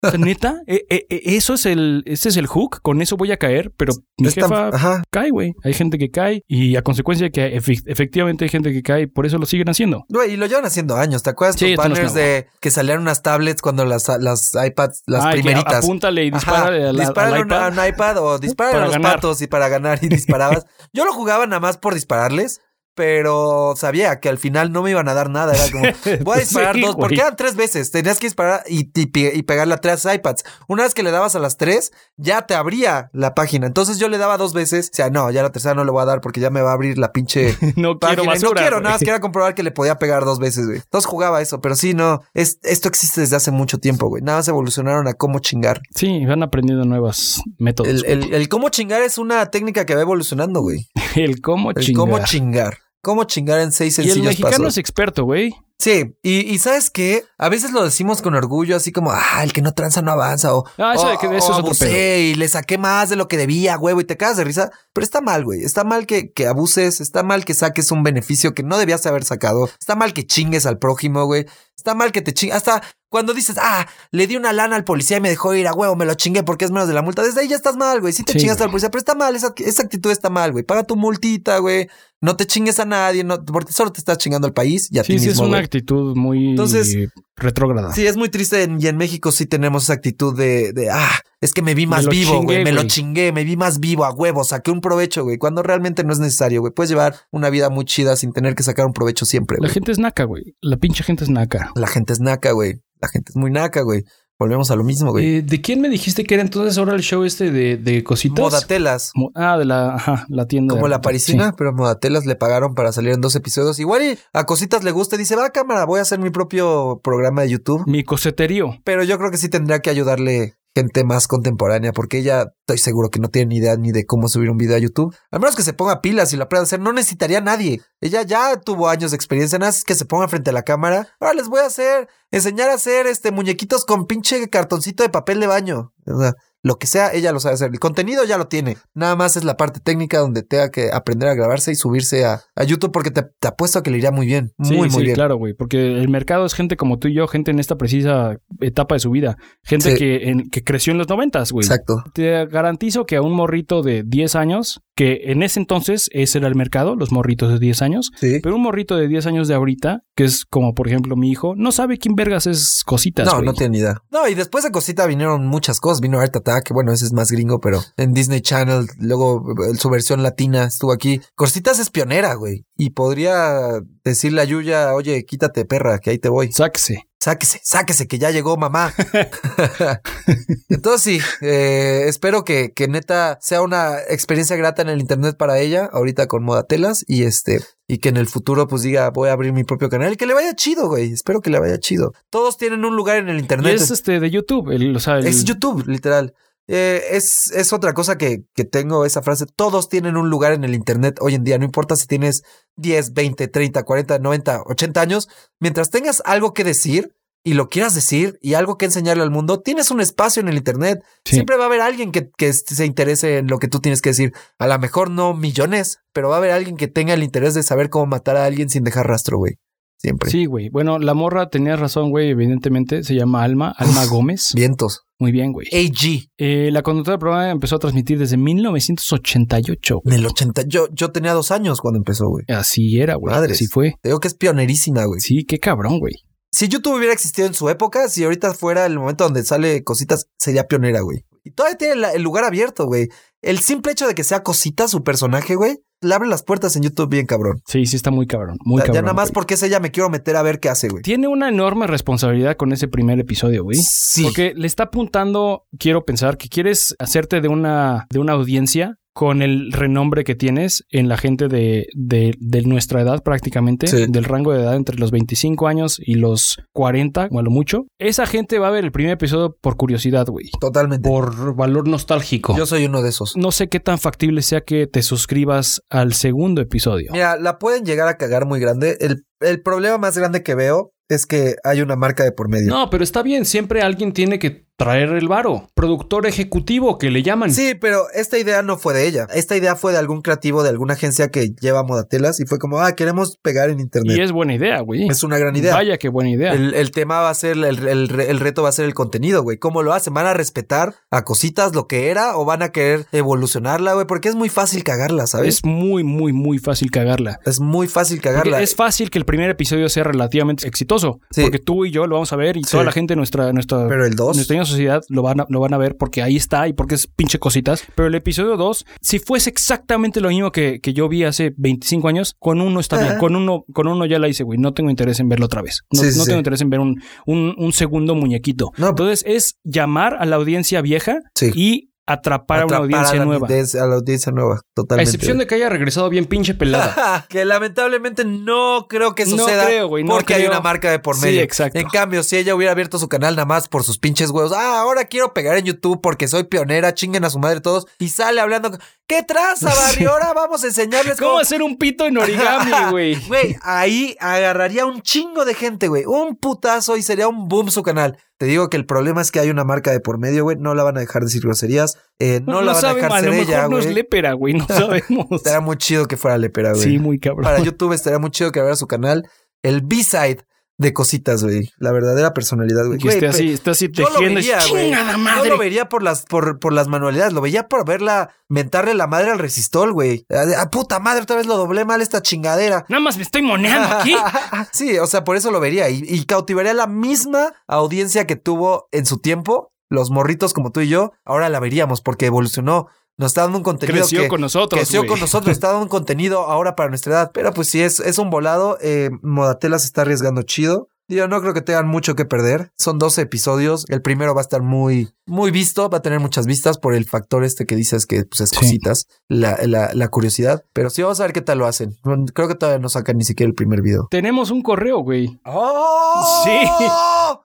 O sea, neta, eh, eso es el, ese es el hook, con eso voy a caer, pero mi jefa Ajá. cae, güey. Hay gente que cae y a consecuencia de que efe- efectivamente hay gente que cae, por eso lo siguen haciendo. Güey, y lo llevan haciendo años. ¿Te acuerdas Sí, no de que salían unas tablets cuando las, las iPads, las Ay, que primeritas? apúntale y dispárale a la- dispárale al a una- iPad. a un iPad o dispárale Para a los ganar. patos y para ganar y disparabas. Yo lo jugaba nada más por dispararles, pero sabía que al final no me iban a dar nada. Era como, voy a disparar Sí, dos, porque eran tres veces. Tenías que disparar y, y, pe- y pegarle a tres iPads. Una vez que le dabas a las tres, ya te abría la página. Entonces yo le daba dos veces. O sea, no, ya la tercera no le voy a dar porque ya me va a abrir la pinche No quiero página. Basura. no quiero, nada más quería comprobar que le podía pegar dos veces, güey. Entonces jugaba eso, pero sí, no. Es, esto existe desde hace mucho tiempo, güey. Nada más evolucionaron a cómo chingar. Sí, van aprendiendo nuevos métodos. El, el- el cómo chingar es una técnica que va evolucionando, güey. El, cómo El chingar. cómo chingar. Cómo chingar en seis y el sencillos mexicano pasos. es experto, güey. Sí, y, y ¿sabes qué? A veces lo decimos con orgullo, así como, ah, el que no tranza no avanza, o, Ah, eso o- de que eso o es otro abusé y le saqué más de lo que debía, huevo, y te cagas de risa. Pero está mal, güey. Está mal que, que abuses, está mal que saques un beneficio que no debías haber sacado, está mal que chingues al prójimo, güey. Está mal que te chingues. Hasta cuando dices, ah, le di una lana al policía y me dejó ir a huevo, me lo chingué porque es menos de la multa. Desde ahí ya estás mal, güey. Sí te Sí, chingaste güey. al policía, pero está mal. Esa, esa actitud está mal, güey. Paga tu multita, güey. No te chingues a nadie, no, porque solo te estás chingando al país y a Sí, ti sí, es una güey. actitud muy Entonces- retrógrada. Sí, es muy triste en- y en México sí tenemos esa actitud de, de ah, es que me vi más vivo, güey, me lo chingué, me vi más vivo a huevo, saqué un provecho, güey, cuando realmente no es necesario, güey. Puedes llevar una vida muy chida sin tener que sacar un provecho siempre, La gente es naca, güey. La pinche gente es naca. La gente es naca, güey. La gente es muy naca, güey. Volvemos a lo mismo, güey. Eh, ¿De quién me dijiste que era entonces ahora el show este de, de cositas? Modatelas. Mo- Ah, de la, ajá, la tienda. Como de- la parisina, pero Modatelas le pagaron para salir en dos episodios. Igual y a Cositas le gusta y dice, va cámara, voy a hacer mi propio programa de YouTube. Sí. Mi coseterío. Pero yo creo que sí tendría que ayudarle gente más contemporánea, porque ella estoy seguro que no tiene ni idea ni de cómo subir un video a YouTube. A menos que se ponga pilas y lo aprenda a hacer, no necesitaría a nadie. Ella ya tuvo años de experiencia, nada más que se ponga frente a la cámara. Ahora les voy a hacer, enseñar a hacer este muñequitos con pinche cartoncito de papel de baño. O sea, lo que sea, ella lo sabe hacer. El contenido ya lo tiene. Nada más es la parte técnica donde tenga que aprender a grabarse y subirse a, a YouTube, porque te, te apuesto a que le iría muy bien. Muy, Sí, muy sí, bien. claro, güey. Porque el mercado es gente como tú y yo, gente en esta precisa etapa de su vida. Gente Sí. que, en- que creció en los noventas, güey. Exacto. Te garantizo que a un morrito de 10 años, que en ese entonces ese era el mercado, los morritos de 10 años, Sí. pero un morrito de 10 años de ahorita, que es como por ejemplo mi hijo, no sabe quién vergas es cositas. No, no tiene ni idea. No, y después de Cosita vinieron muchas cosas. Vino Art Attack, bueno, ese es más gringo, pero en Disney Channel, luego eh, su versión latina estuvo aquí. Cositas es pionera, güey. Y podría decirle a Yuya, oye, quítate, perra, que ahí te voy. Sáquese. Sáquese, sáquese, que ya llegó mamá. Entonces sí, eh, espero que, que neta sea una experiencia grata en el internet para ella, ahorita con Modatelas, y este, y que en el futuro pues diga, voy a abrir mi propio canal y que le vaya chido, güey. Espero que le vaya chido. Todos tienen un lugar en el Y internet. es este de YouTube, el, o sea, el- Es YouTube, literal. Eh, es, es otra cosa que, que tengo esa frase. Todos tienen un lugar en el Internet hoy en día. No importa si tienes 10, 20, 30, 40, 90, 80 años. Mientras tengas algo que decir y lo quieras decir y algo que enseñarle al mundo, tienes un espacio en el Internet. Sí. Siempre va a haber alguien que, que se interese en lo que tú tienes que decir. A lo mejor no millones, pero va a haber alguien que tenga el interés de saber cómo matar a alguien sin dejar rastro, güey. Siempre. Sí, güey. Bueno, la morra tenía razón, güey, evidentemente. Se llama Alma, Alma Gómez. Vientos. Muy bien, güey. AG. Eh, la conductora del programa empezó a transmitir desde 1988. En el 80. Yo, yo tenía dos años cuando empezó, güey. Así era, güey. Madres. Así fue. Te digo que es pionerísima, güey. Sí, qué cabrón, güey. Si YouTube hubiera existido en su época, si ahorita fuera el momento donde sale cositas, sería pionera, güey. Y todavía tiene la- el lugar abierto, güey. El simple hecho de que sea cosita su personaje, güey, le abre las puertas en YouTube bien cabrón. Sí, sí está muy cabrón. Muy ya, ya cabrón. nada más güey. porque es ella me quiero meter a ver qué hace, güey. Tiene una enorme responsabilidad con ese primer episodio, güey. Sí. Porque le está apuntando, quiero pensar, que quieres hacerte de una, de una audiencia con el renombre que tienes en la gente de, de, de nuestra edad prácticamente, Sí. del rango de edad entre los 25 años y los 40, o a lo mucho. Esa gente va a ver el primer episodio por curiosidad, güey. Totalmente. Por valor nostálgico. Yo soy uno de esos. No sé qué tan factible sea que te suscribas al segundo episodio. Mira, la pueden llegar a cagar muy grande. El, el problema más grande que veo es que hay una marca de por medio. No, pero está bien. Siempre alguien tiene que traer el varo. Productor ejecutivo que le llaman. Sí, pero esta idea no fue de ella. Esta idea fue de algún creativo de alguna agencia que lleva modatelas y fue como, ah, queremos pegar en internet. Y es buena idea, güey. Es una gran idea. Vaya, qué buena idea. El, el tema va a ser, el, el, el reto va a ser el contenido, güey. ¿Cómo lo hacen? ¿Van a respetar a cositas lo que era o van a querer evolucionarla, güey? Porque es muy fácil cagarla, ¿sabes? Es muy, muy, muy fácil cagarla. Es muy fácil cagarla. Porque es fácil que el primer episodio sea relativamente exitoso. Sí. Porque tú y yo lo vamos a ver y Sí. toda la gente nuestra, nuestra, Pero el 2. Sociedad lo van, a, lo van a ver porque ahí está y porque es pinche cositas. Pero el episodio 2, si fuese exactamente lo mismo que, que yo vi hace 25 años, con uno está bien. Con uno, con uno ya la hice, güey. No tengo interés en verlo otra vez. No, Sí, sí, no sí. tengo interés en ver un, un, un segundo muñequito. No. Entonces es llamar a la audiencia vieja Sí. y atrapar, a una audiencia nueva. audiencia- a la audiencia nueva, A totalmente. excepción de que haya regresado bien pinche pelada. que lamentablemente no creo que No suceda creo, güey, no porque hay una marca de por Sí, medio. exacto. En cambio, si ella hubiera abierto su canal nada más por sus pinches huevos, ah, ahora quiero pegar en YouTube porque soy pionera, chinguen a su madre todos y sale hablando, ¿qué traza, Barry? Ahora vamos a enseñarles ¿Cómo cómo hacer un pito en origami, güey? Güey, ahí agarraría un chingo de gente, güey. Un putazo y sería un boom su canal. Te digo que el problema es que hay una marca de por medio, güey. No la van a dejar decir groserías. eh, no, la van a dejar a ser lo mejor ella, no es güey. lépera, güey. No sabemos. Estaría muy chido que fuera lepera, güey. sí, muy cabrón. Para YouTube estaría muy chido que abriera su canal. El B-side de cositas, güey. La verdadera personalidad, güey. que esté así, esté así yo lo tejiendo. vería, güey. ¡Chingada No lo vería por las, por, por las manualidades, lo veía por verla, mentarle la madre al resistol, güey. Ah, puta madre, otra vez lo doblé mal esta chingadera. Nada más me estoy moneando aquí. sí, o sea, por eso lo vería. Y, y cautivaría la misma audiencia que tuvo en su tiempo, los morritos como tú y yo. Ahora la veríamos porque evolucionó. Nos está dando un contenido Creció que con nosotros, creció con nosotros, está dando un contenido ahora para nuestra edad. Pero pues sí, es, es un volado. Eh, Modatela se está arriesgando chido. Yo no creo que tengan mucho que perder. Son 12 episodios. El primero va a estar muy, muy visto. Va a tener muchas vistas por el factor este que dices que pues, es Sí. cositas, la, la, la curiosidad. Pero sí vamos a ver qué tal lo hacen. Creo que todavía no sacan ni siquiera el primer video. Tenemos un correo, güey. ¡Oh! Sí.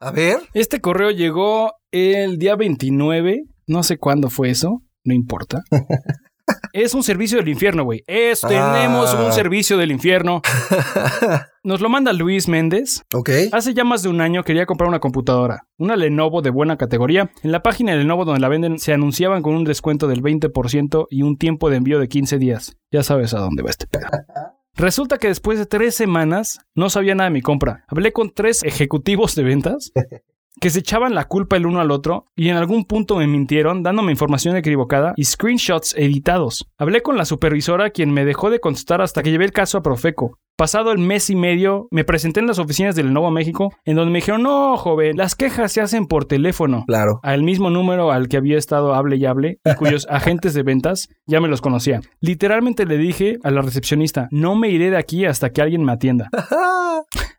A ver. Este correo llegó el día 29. No sé cuándo fue eso. No importa. Es un servicio del infierno, güey. Es, tenemos Ah. un servicio del infierno. Nos lo manda Luis Méndez. Ok. Hace ya más de un año quería comprar una computadora, una Lenovo de buena categoría. En la página de Lenovo donde la venden se anunciaban con un descuento del 20% y un tiempo de envío de 15 días. Ya sabes a dónde va este pedo. Resulta que después de tres semanas no sabía nada de mi compra. Hablé con tres ejecutivos de ventas que se echaban la culpa el uno al otro y en algún punto me mintieron dándome información equivocada y screenshots editados. Hablé con la supervisora quien me dejó de contestar hasta que llevé el caso a Profeco. Pasado el mes y medio, me presenté en las oficinas del Lenovo México, en donde me dijeron, no, joven, las quejas se hacen por teléfono. Claro. Al mismo número al que había estado hable y hable, y cuyos agentes de ventas ya me los conocían. Literalmente le dije a la recepcionista, no me iré de aquí hasta que alguien me atienda.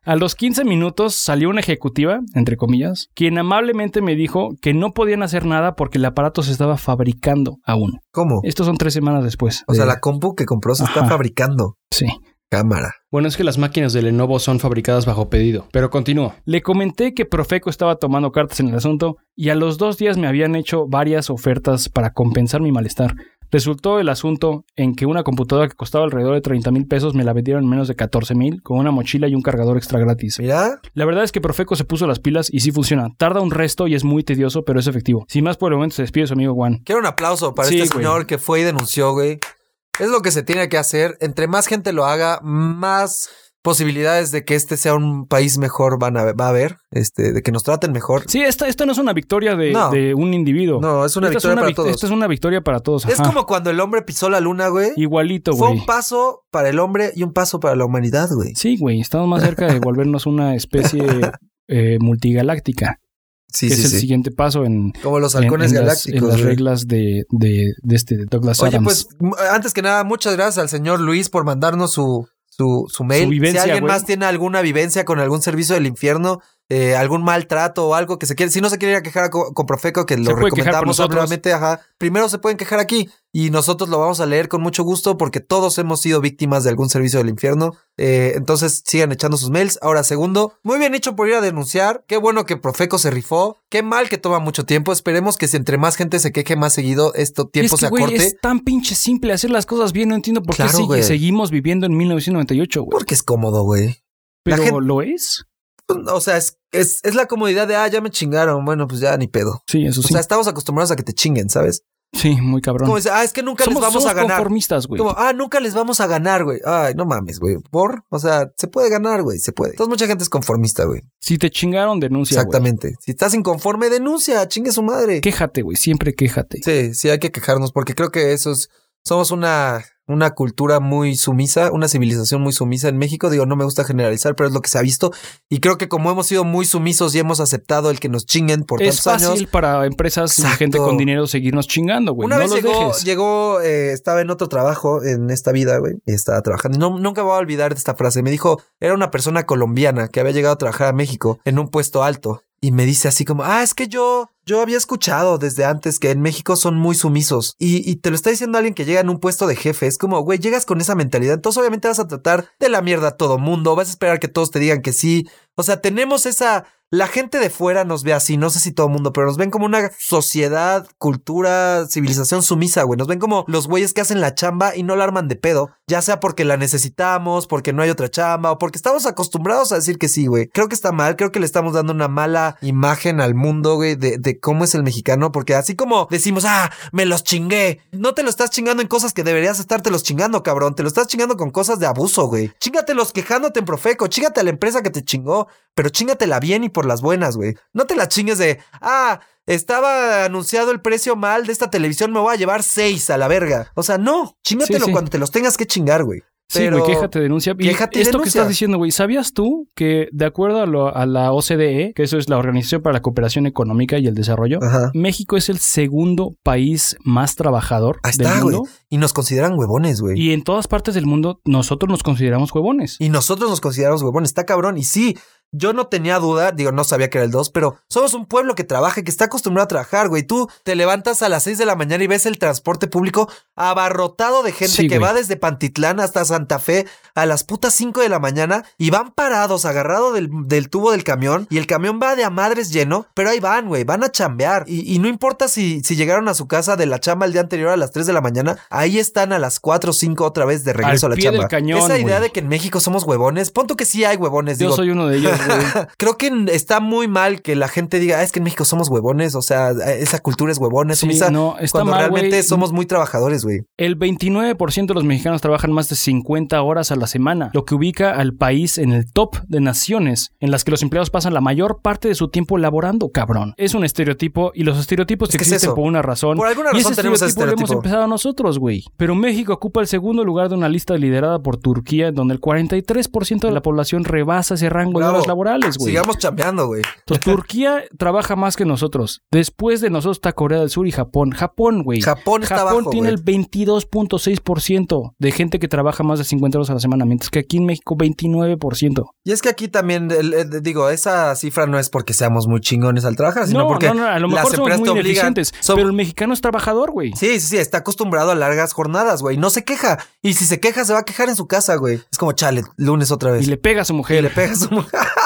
A los 15 minutos salió una ejecutiva, entre comillas, quien amablemente me dijo que no podían hacer nada porque el aparato se estaba fabricando aún. ¿Cómo? Estos son tres semanas después. O sea, de- la compu que compró se está fabricando. Sí. Cámara. Bueno, es que las máquinas de Lenovo son fabricadas bajo pedido. Pero continúo. Le comenté que Profeco estaba tomando cartas en el asunto y a los dos días me habían hecho varias ofertas para compensar mi malestar. Resultó el asunto en que una computadora que costaba alrededor de 30 mil pesos me la vendieron en menos de 14 mil con una mochila y un cargador extra gratis. Mira. La verdad es que Profeco se puso las pilas y sí funciona. Tarda un resto y es muy tedioso, pero es efectivo. Sin más por el momento se despide su amigo Juan. Quiero un aplauso para Sí, este güey. señor que fue y denunció, güey. Es lo que se tiene que hacer. Entre más gente lo haga, más posibilidades de que este sea un país mejor van a, va a haber. Este, de que nos traten mejor. Sí, esta, esta no es una victoria de, No. de un individuo. No, es una Esta victoria una para todos. Esta es una victoria para todos. Es como cuando el hombre pisó la luna, güey. Igualito, Fue güey. un paso para el hombre y un paso para la humanidad, güey. Sí, güey, estamos más cerca de volvernos una especie eh, multigaláctica, Sí, que sí, es el sí. siguiente paso en, Como los halcones en las, galácticos. en las reglas de, de, de este de Douglas Oye, Adams. pues antes que nada, muchas gracias al señor Luis por mandarnos su, su, su mail. Su vivencia, si alguien güey. más tiene alguna vivencia con algún servicio del infierno, eh, algún maltrato o algo que se quiere, si no se quiere ir a quejar co- con, Profeco, que lo recomendamos ampliamente, ajá, primero se pueden quejar aquí y nosotros lo vamos a leer con mucho gusto porque todos hemos sido víctimas de algún servicio del infierno. Eh, entonces sigan echando sus mails. Ahora, segundo, muy bien hecho por ir a denunciar. Qué bueno que Profeco se rifó. Qué mal que toma mucho tiempo. Esperemos que si entre más gente se queje más seguido, esto tiempo es que, se acorte. es tan pinche simple hacer las cosas bien. No entiendo por Claro, qué sigue- seguimos viviendo en 1998, güey. Porque es cómodo, güey. la Pero gente- lo es. O sea, es, es, es la comodidad de, ah, ya me chingaron. Bueno, pues ya ni pedo. Sí, eso O sí. sea, estamos acostumbrados a que te chinguen, ¿sabes? sí, muy cabrón. Como dice, ah, es que nunca somos, les vamos somos a ganar. conformistas, güey. Como, ah, nunca les vamos a ganar, güey. Ay, no mames, güey. ¿Por? O sea, se puede ganar, güey. Se puede. Entonces, mucha gente es conformista, güey. Si te chingaron, denuncia, güey. Exactamente. Si estás inconforme, denuncia. Chingue su madre. Quéjate, güey. Siempre quéjate. Sí, sí, hay que quejarnos porque creo que eso es, somos una, una cultura muy sumisa, una civilización muy sumisa en México. Digo, no me gusta generalizar, pero es lo que se ha visto. Y creo que como hemos sido muy sumisos y hemos aceptado el que nos chinguen por Es tantos fácil años. para empresas y gente con dinero seguirnos chingando, güey. Una no vez los llegó, dejes. llegó eh, estaba en otro trabajo en esta vida, güey, y estaba trabajando. Y No, nunca voy a olvidar de esta frase. Me dijo, era una persona colombiana que había llegado a trabajar a México en un puesto alto. Y me dice así como, ah, es que yo, yo había escuchado desde antes que en México son muy sumisos. Y, te lo está diciendo alguien que llega en un puesto de jefe. Es como, güey, llegas con esa mentalidad. Entonces obviamente vas a tratar de la mierda a todo mundo. Vas a esperar que todos te digan que sí. O sea, tenemos esa... La gente de fuera nos ve así, no sé si todo el mundo, pero nos ven como una sociedad, cultura, civilización sumisa, güey. Nos ven como los güeyes que hacen la chamba y no la arman de pedo, ya sea porque la necesitamos, porque no hay otra chamba o porque estamos acostumbrados a decir que sí, güey. Creo que está mal, creo que le estamos dando una mala imagen al mundo, güey, de, de cómo es el mexicano, porque así como decimos, ah, me los chingué, no te lo estás chingando en cosas que deberías estarte los chingando, cabrón, te lo estás chingando con cosas de abuso, güey. Chíngatelos quejándote en Profeco, chingate a la empresa que te chingó, pero chingatela bien y por las buenas, güey. No te la chingues de, ah, estaba anunciado el precio mal de esta televisión, me voy a llevar seis a la verga. O sea, no, chingatelo Sí, sí. cuando te los tengas que chingar, güey. Sí, güey, quéjate, denuncia. Y Quéjate y esto que estás diciendo, güey, ¿sabías tú que de acuerdo a, lo- a la OCDE, que eso es la Organización para la Cooperación Económica y el Desarrollo, Ajá. México es el segundo país más trabajador Ahí del está, güey. mundo? Y nos consideran huevones, güey. Y en todas partes del mundo nosotros nos consideramos huevones. Y nosotros nos consideramos huevones. Está cabrón. Y sí, yo no tenía duda, digo, no sabía que era el 2, pero somos un pueblo que trabaja, y que está acostumbrado a trabajar, güey. Tú te levantas a las 6 de la mañana y ves el transporte público abarrotado de gente Sí, que güey. va desde Pantitlán hasta Santa Fe a las putas 5 de la mañana y van parados, agarrados del, del tubo del camión y el camión va de a madres lleno, pero ahí van, güey, van a chambear. Y, y no importa si, si llegaron a su casa de la chamba el día anterior a las 3 de la mañana, ahí están a las 4 o 5 otra vez de regreso Al a la pie del chamba. cañón, Esa idea güey. de que en México somos huevones, pon tú que sí hay huevones, Yo digo, soy uno de ellos, güey. Creo que está muy mal que la gente diga, "Ah, es que en México somos huevones, o sea, esa cultura es huevones, Sí, sumisa", no, está cuando mal, realmente somos muy trabajadores, güey. El 29% de los mexicanos trabajan más de 50 horas a la semana, lo que ubica al país en el top de naciones en las que los empleados pasan la mayor parte de su tiempo laborando, cabrón. Es un estereotipo y los estereotipos Es que existen por una razón. Por alguna y razón ese tenemos ese estereotipo lo hemos estereotipo. empezado nosotros, güey. Pero México ocupa el segundo lugar de una lista liderada por Turquía, en donde el 43% de la población rebasa ese rango de Bravo. horas laborales, güey. Sigamos chambeando, güey. Turquía trabaja más que nosotros. Después de nosotros está Corea del Sur y Japón. Japón, güey. Japón está Japón abajo, tiene el 22.6% de gente que trabaja más de 50 horas a la semana, mientras que aquí en México 29%. Y es que aquí también, el- el- digo, esa cifra no es porque seamos muy chingones al trabajar, sino No, porque no, no, a lo mejor somos muy ineficientes, pero el mexicano es trabajador, güey. Sí, sí, sí, está acostumbrado a largas jornadas, güey. No se queja. Y si se queja, se va a quejar en su casa, güey. Es como, chale, lunes otra vez. Y le pega a su Y mujer. le pega a su mujer.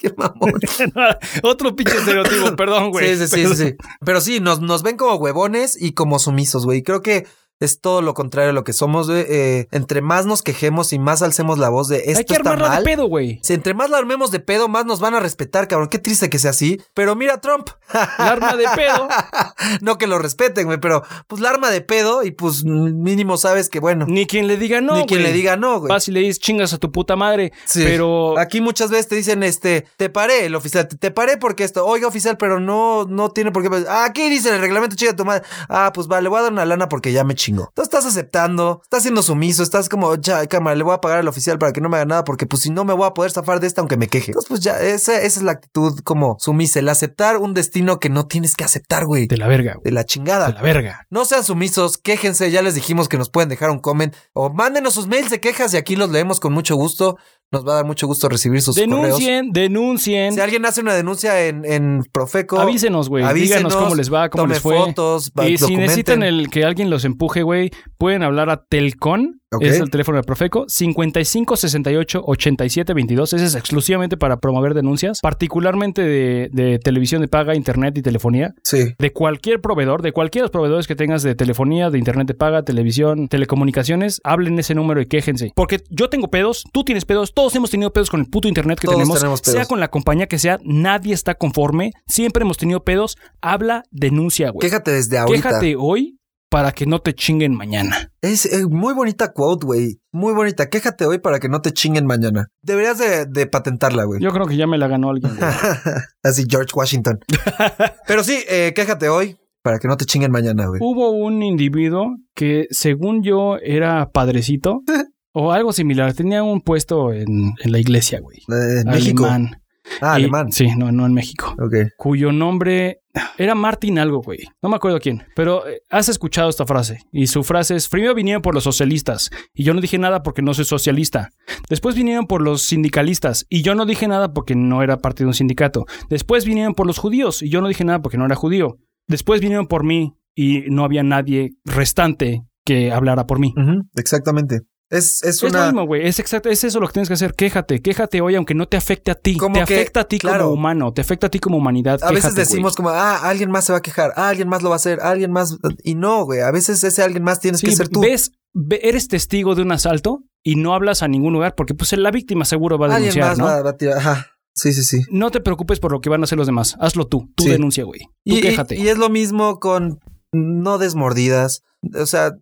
Qué mamón. Otro pinche estereotipo, perdón, güey. Sí, sí, sí, sí, sí. Pero sí, nos, nos ven como huevones y como sumisos, güey. Creo que es todo lo contrario a lo que somos. Eh, entre más nos quejemos y más alcemos la voz de esto Hay que está armarla mal. de pedo, güey. Si entre más la armemos de pedo, más nos van a respetar, cabrón. Qué triste que sea así. Pero mira, Trump. La arma de pedo. no que lo respeten, güey, pero pues la arma de pedo y pues mínimo sabes que, bueno, Ni quien le diga no, ni quien le diga no, güey. Vas y le dices chingas a tu puta madre. Sí. Pero Aquí muchas veces te dicen, este, te paré, el oficial, te, te paré porque esto, oiga oficial, pero no, no tiene por qué. Aquí dice el reglamento, chica tu madre. Ah, pues vale, le voy a dar una lana porque ya me Tú estás aceptando, estás siendo sumiso, estás como, ya, cámara, le voy a pagar al oficial para que no me haga nada porque pues si no me voy a poder zafar de esta aunque me queje. Entonces pues ya, esa, esa es la actitud como sumisa, el aceptar un destino que no tienes que aceptar, güey. de la verga, güey. De la chingada. De la verga. No sean sumisos, quéjense, ya les dijimos que nos pueden dejar un comment o mándenos sus mails de quejas y aquí los leemos con mucho gusto. Nos va a dar mucho gusto recibir sus correos. Denuncien, denuncien. Si alguien hace una denuncia en, en Profeco, Avísenos, güey. Díganos cómo les va, cómo tome les fue. fotos, y si necesitan el que alguien los empuje, güey, pueden hablar a Telcon Es el teléfono de Profeco, 55 68 87 22. Ese es exclusivamente para promover denuncias, particularmente de, de televisión de paga, internet y telefonía. Sí. De cualquier proveedor, de cualquiera de los proveedores que tengas de telefonía, de internet de paga, televisión, telecomunicaciones, hablen ese número y quéjense. Porque yo tengo pedos, tú tienes pedos, todos hemos tenido pedos con el puto internet que Todos tenemos. tenemos pedos. Sea con la compañía que sea, nadie está conforme. Siempre hemos tenido pedos. Habla, denuncia, güey. Quéjate desde ahorita. Quéjate hoy para que no te chinguen mañana. Es eh, muy bonita quote, güey. Muy bonita. Quéjate hoy para que no te chinguen mañana. Deberías de, de patentarla, güey. Yo creo que ya me la ganó alguien. Así George Washington. Pero sí, eh, quéjate hoy para que no te chinguen mañana, güey. Hubo un individuo que, según yo, era padrecito o algo similar. Tenía un puesto en, en la iglesia, güey. Eh, en México. Ah, Y- alemán. Sí, no, no en México. Ok. Cuyo nombre era Martin algo, güey. No me acuerdo quién. Pero eh, has escuchado esta frase. Y su frase es, primero vinieron por los socialistas. Y yo no dije nada porque no soy socialista. Después vinieron por los sindicalistas. Y yo no dije nada porque no era parte de un sindicato. Después vinieron por los judíos. Y yo no dije nada porque no era judío. Después vinieron por mí. Y no había nadie restante que hablara por mí. Exactamente. Es, es Es lo una. mismo, güey. Es exacto, es eso lo que tienes que hacer. Quéjate, quéjate hoy, aunque no te afecte a ti. Como te que, afecta a ti claro. como humano, te afecta a ti como humanidad. A veces decimos como, ah, alguien más se va a quejar, ah, alguien más lo va a hacer, alguien más. Y no, güey. A veces ese alguien más tienes que ser tú. ves, ve- eres testigo de un asalto y no hablas a ningún lugar porque pues la víctima seguro va a alguien denunciar, más ¿no? va, va a tirar. Ajá. Sí, sí, sí. No te preocupes por lo que van a hacer los demás. Hazlo tú. Tú Sí. denuncia, güey. Tú Y, y- quéjate. y es lo mismo con no desmordidas. O sea,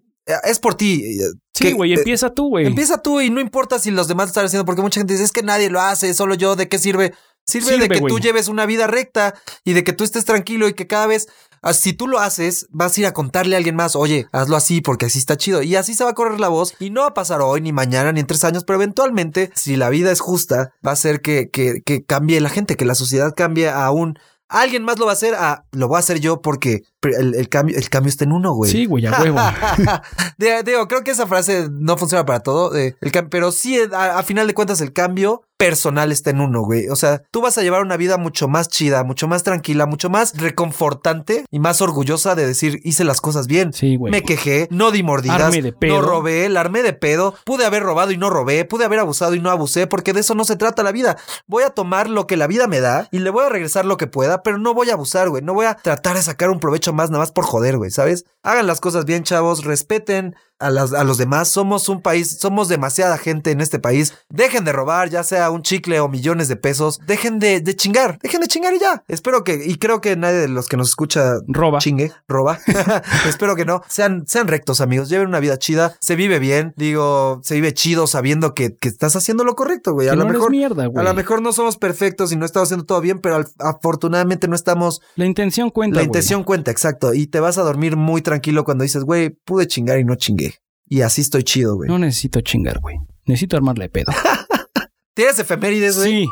es por ti. sí, Que- güey, eh, empieza tú, güey. Empieza tú y no importa si los demás lo están haciendo, porque mucha gente dice, es que nadie lo hace, solo yo, ¿de qué sirve? Sirve, de que tú lleves una vida recta y de que tú estés tranquilo y que cada vez, ah, si tú lo haces, vas a ir a contarle a alguien más, oye, hazlo así porque así está chido. Y así se va a correr la voz y no va a pasar hoy, ni mañana, ni en tres años, pero eventualmente, si la vida es justa, va a ser que, que, que cambie la gente, que la sociedad cambie a un... Alguien más lo va a hacer, a, lo voy a hacer yo porque el, el cambio, el cambio está en uno, güey. Sí, güey, a huevo. Digo, creo que esa frase no funciona para todo, eh, el pero sí, eh, a, a final de cuentas, el cambio personal está en uno, güey. O sea, tú vas a llevar una vida mucho más chida, mucho más tranquila, mucho más reconfortante y más orgullosa de decir, hice las cosas bien. Sí, güey. Me quejé, no di mordidas, Arme de pedo. no robé, la armé de pedo, pude haber robado y no robé, pude haber abusado y no abusé, porque de eso no se trata la vida. Voy a tomar lo que la vida me da y le voy a regresar lo que pueda, pero no voy a abusar, güey. No voy a tratar de sacar un provecho más nada más por joder, güey, ¿sabes? Hagan las cosas bien, chavos, respeten a, las, a los demás. Somos un país, somos demasiada gente en este país. Dejen de robar, ya sea un chicle o millones de pesos. Dejen de, de chingar, dejen de chingar y ya. Espero que, y creo que nadie de los que nos escucha Roba. chingue, roba. Espero que no. Sean, sean rectos, amigos. Lleven una vida chida. Se vive bien. Digo, se vive chido sabiendo que, que estás haciendo lo correcto, güey. A lo no mejor. mierda, A lo mejor no somos perfectos y no estamos haciendo todo bien, pero al- afortunadamente no estamos. La intención cuenta, La güey. intención cuenta, exacto. Y te vas a dormir muy tranquilo cuando dices, güey, pude chingar y no chingué. Y así estoy chido, güey. No necesito chingar, güey. Necesito armarle pedo. ¿Tienes efemérides, güey? Sí.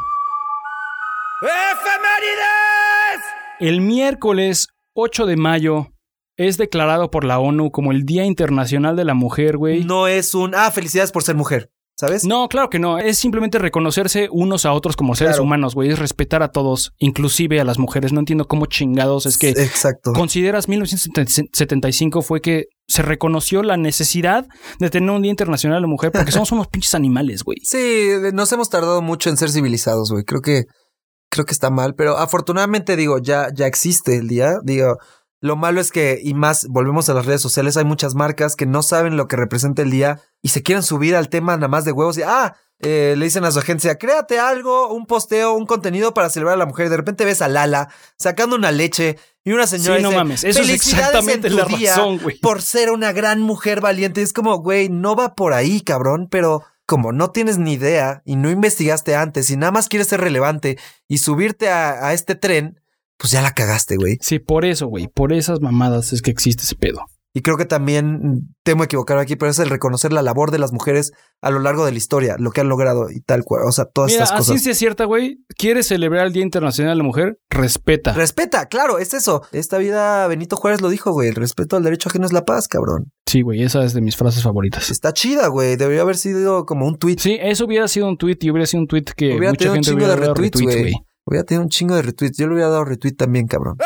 El miércoles 8 de mayo es declarado por la ONU como el Día Internacional de la Mujer, güey. No es un. Ah, felicidades por ser mujer. ¿Sabes? No, claro que no. Es simplemente reconocerse unos a otros como seres Claro. humanos, güey. Es respetar a todos, inclusive a las mujeres. No entiendo cómo chingados es que Exacto. consideras 1975 fue que se reconoció la necesidad de tener un Día Internacional de la Mujer porque somos unos pinches animales, güey. Sí, nos hemos tardado mucho en ser civilizados, güey. Creo que creo que está mal, pero afortunadamente digo, ya ya existe el día, digo, lo malo es que y más volvemos a las redes sociales, hay muchas marcas que no saben lo que representa el día y se quieren subir al tema nada más de huevos y ah, eh, le dicen a su agencia, créate algo, un posteo, un contenido para celebrar a la mujer. Y de repente ves a Lala sacando una leche y una señora Sí, no dice, mames. Eso es "Felicidades exactamente en tu la día razón, güey. por ser una gran mujer valiente. Es como, güey, no va por ahí, cabrón, pero como no tienes ni idea y no investigaste antes y nada más quieres ser relevante y subirte a, a este tren, pues ya la cagaste, güey. Sí, por eso, güey. Por esas mamadas es que existe ese pedo. Y creo que también temo equivocar aquí, pero es el reconocer la labor de las mujeres a lo largo de la historia, lo que han logrado y tal cual. O sea, todas Mira, estas cosas. ciencia cierta, güey. ¿Quieres celebrar el Día Internacional de la Mujer? Respeta. Respeta, claro, es eso. Esta vida, Benito Juárez lo dijo, güey. El respeto al derecho ajeno es la paz, cabrón. sí, güey. Esa es de mis frases favoritas. Está chida, güey. Debería haber sido como un tweet. Sí, eso hubiera sido un tweet y hubiera sido un tweet que Hubiera mucha un gente chingo hubiera de retweets, güey. Hubiera tenido un chingo de retweets. Yo le hubiera dado retweet también, cabrón.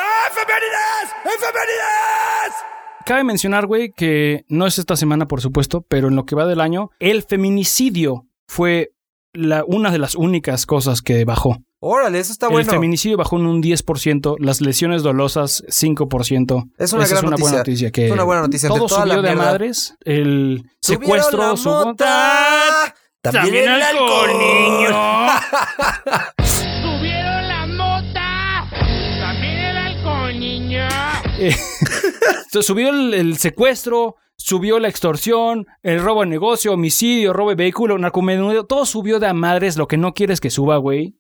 cabe mencionar, güey, que no es esta semana, por supuesto, pero en lo que va del año, el feminicidio fue la, una de las únicas cosas que bajó. Órale, eso está El bueno. feminicidio bajó en un 10%, las lesiones dolosas 5%. Es una Esa gran es una buena noticia. noticia. Que Es una buena noticia. Todo la subió de mierda. madres. El secuestro la subió. mota, También, el alcohol, Subieron Eh, subió el, el secuestro, subió la extorsión, el robo de negocio, homicidio, robo de vehículo, narcomenudeo. Todo subió de a madres lo que no quieres que suba, güey.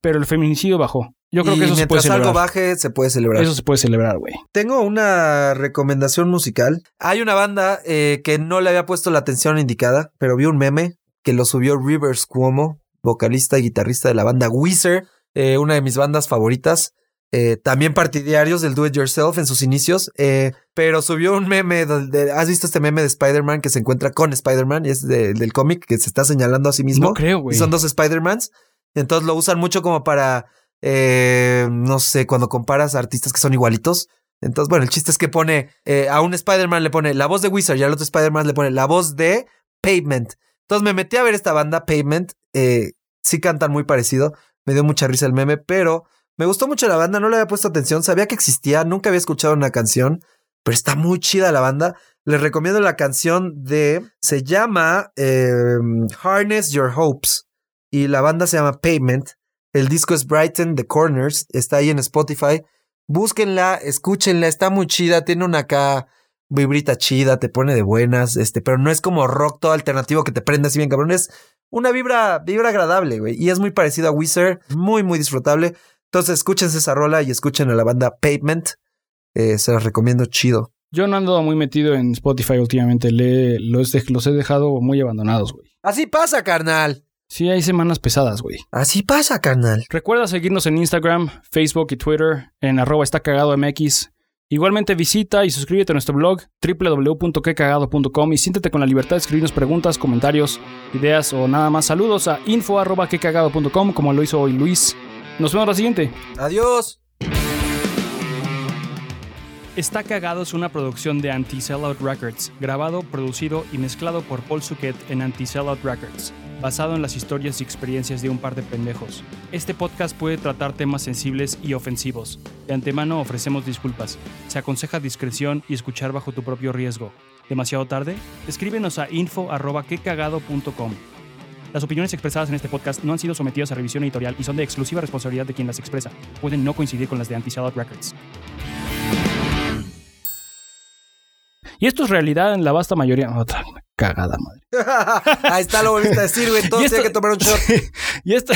Pero el feminicidio bajó. Yo creo y que eso se puede mientras algo celebrar. baje, se puede celebrar. Eso se puede celebrar, güey. Tengo una recomendación musical. Hay una banda eh, que no le había puesto la atención indicada, pero vi un meme que lo subió Rivers Cuomo, vocalista y guitarrista de la banda Weezer, eh, una de mis bandas favoritas. Eh, también partidarios del Do It Yourself en sus inicios, eh, pero subió un meme. donde- ¿Has visto este meme de Spider-Man que se encuentra con Spider-Man? Y es de- del cómic que se está señalando a sí mismo. No creo, Y güey. son dos Spider-Mans. Entonces lo usan mucho como para, eh, no sé, cuando comparas a artistas que son igualitos. Entonces, bueno, el chiste es que pone a un Spider-Man le pone la voz de Wizard y al otro Spider-Man le pone la voz de Pavement. Entonces me metí a ver esta banda, Pavement. Sí cantan muy parecido. Me dio mucha risa el meme, pero me gustó mucho la banda. No le había puesto atención. Sabía que existía. Nunca había escuchado una canción, pero está muy chida la banda. Les recomiendo la canción de. Se llama eh, Harness Your Hopes y la banda se llama Pavement. El disco es Brighten the Corners, está ahí en Spotify. Búsquenla, escúchenla, está muy chida, tiene una acá vibrita chida, te pone de buenas, este, pero no es como rock todo alternativo que te prende así bien cabrón, es una vibra, vibra agradable, güey, y es muy parecido a Wizard, muy, muy disfrutable. Entonces, escúchense esa rola y escuchen a la banda Pavement, eh, se las recomiendo chido. Yo no ando muy metido en Spotify últimamente. Le, los, de- los he dejado muy abandonados, güey. Así pasa, carnal. Sí, hay semanas pesadas, güey. Así pasa, carnal. Recuerda seguirnos en Instagram, Facebook y Twitter en arroba está cagado MX. Igualmente visita y suscríbete a nuestro blog www.quecagado.com y siéntete con la libertad de escribirnos preguntas, comentarios, ideas o nada más. Saludos a info arroba quecagado.com como lo hizo hoy Luis. Nos vemos la siguiente. Adiós. Está Cagado es una producción de Anti-Sellout Records, grabado, producido y mezclado por Paul Suquet en Anti-Sellout Records, basado en las historias y experiencias de un par de pendejos. Este podcast puede tratar temas sensibles y ofensivos. De antemano ofrecemos disculpas. Se aconseja discreción y escuchar bajo tu propio riesgo. ¿Demasiado tarde? Escríbenos a info.quecagado.com. Las opiniones expresadas en este podcast no han sido sometidas a revisión editorial y son de exclusiva responsabilidad de quien las expresa. Pueden no coincidir con las de Anti-Sellout Records. Y esto es realidad en la vasta mayoría. Otra cagada, madre. Ahí está, lo volviste a decir, güey. Y Todos esto- tienen que tomar un shot. Y esta.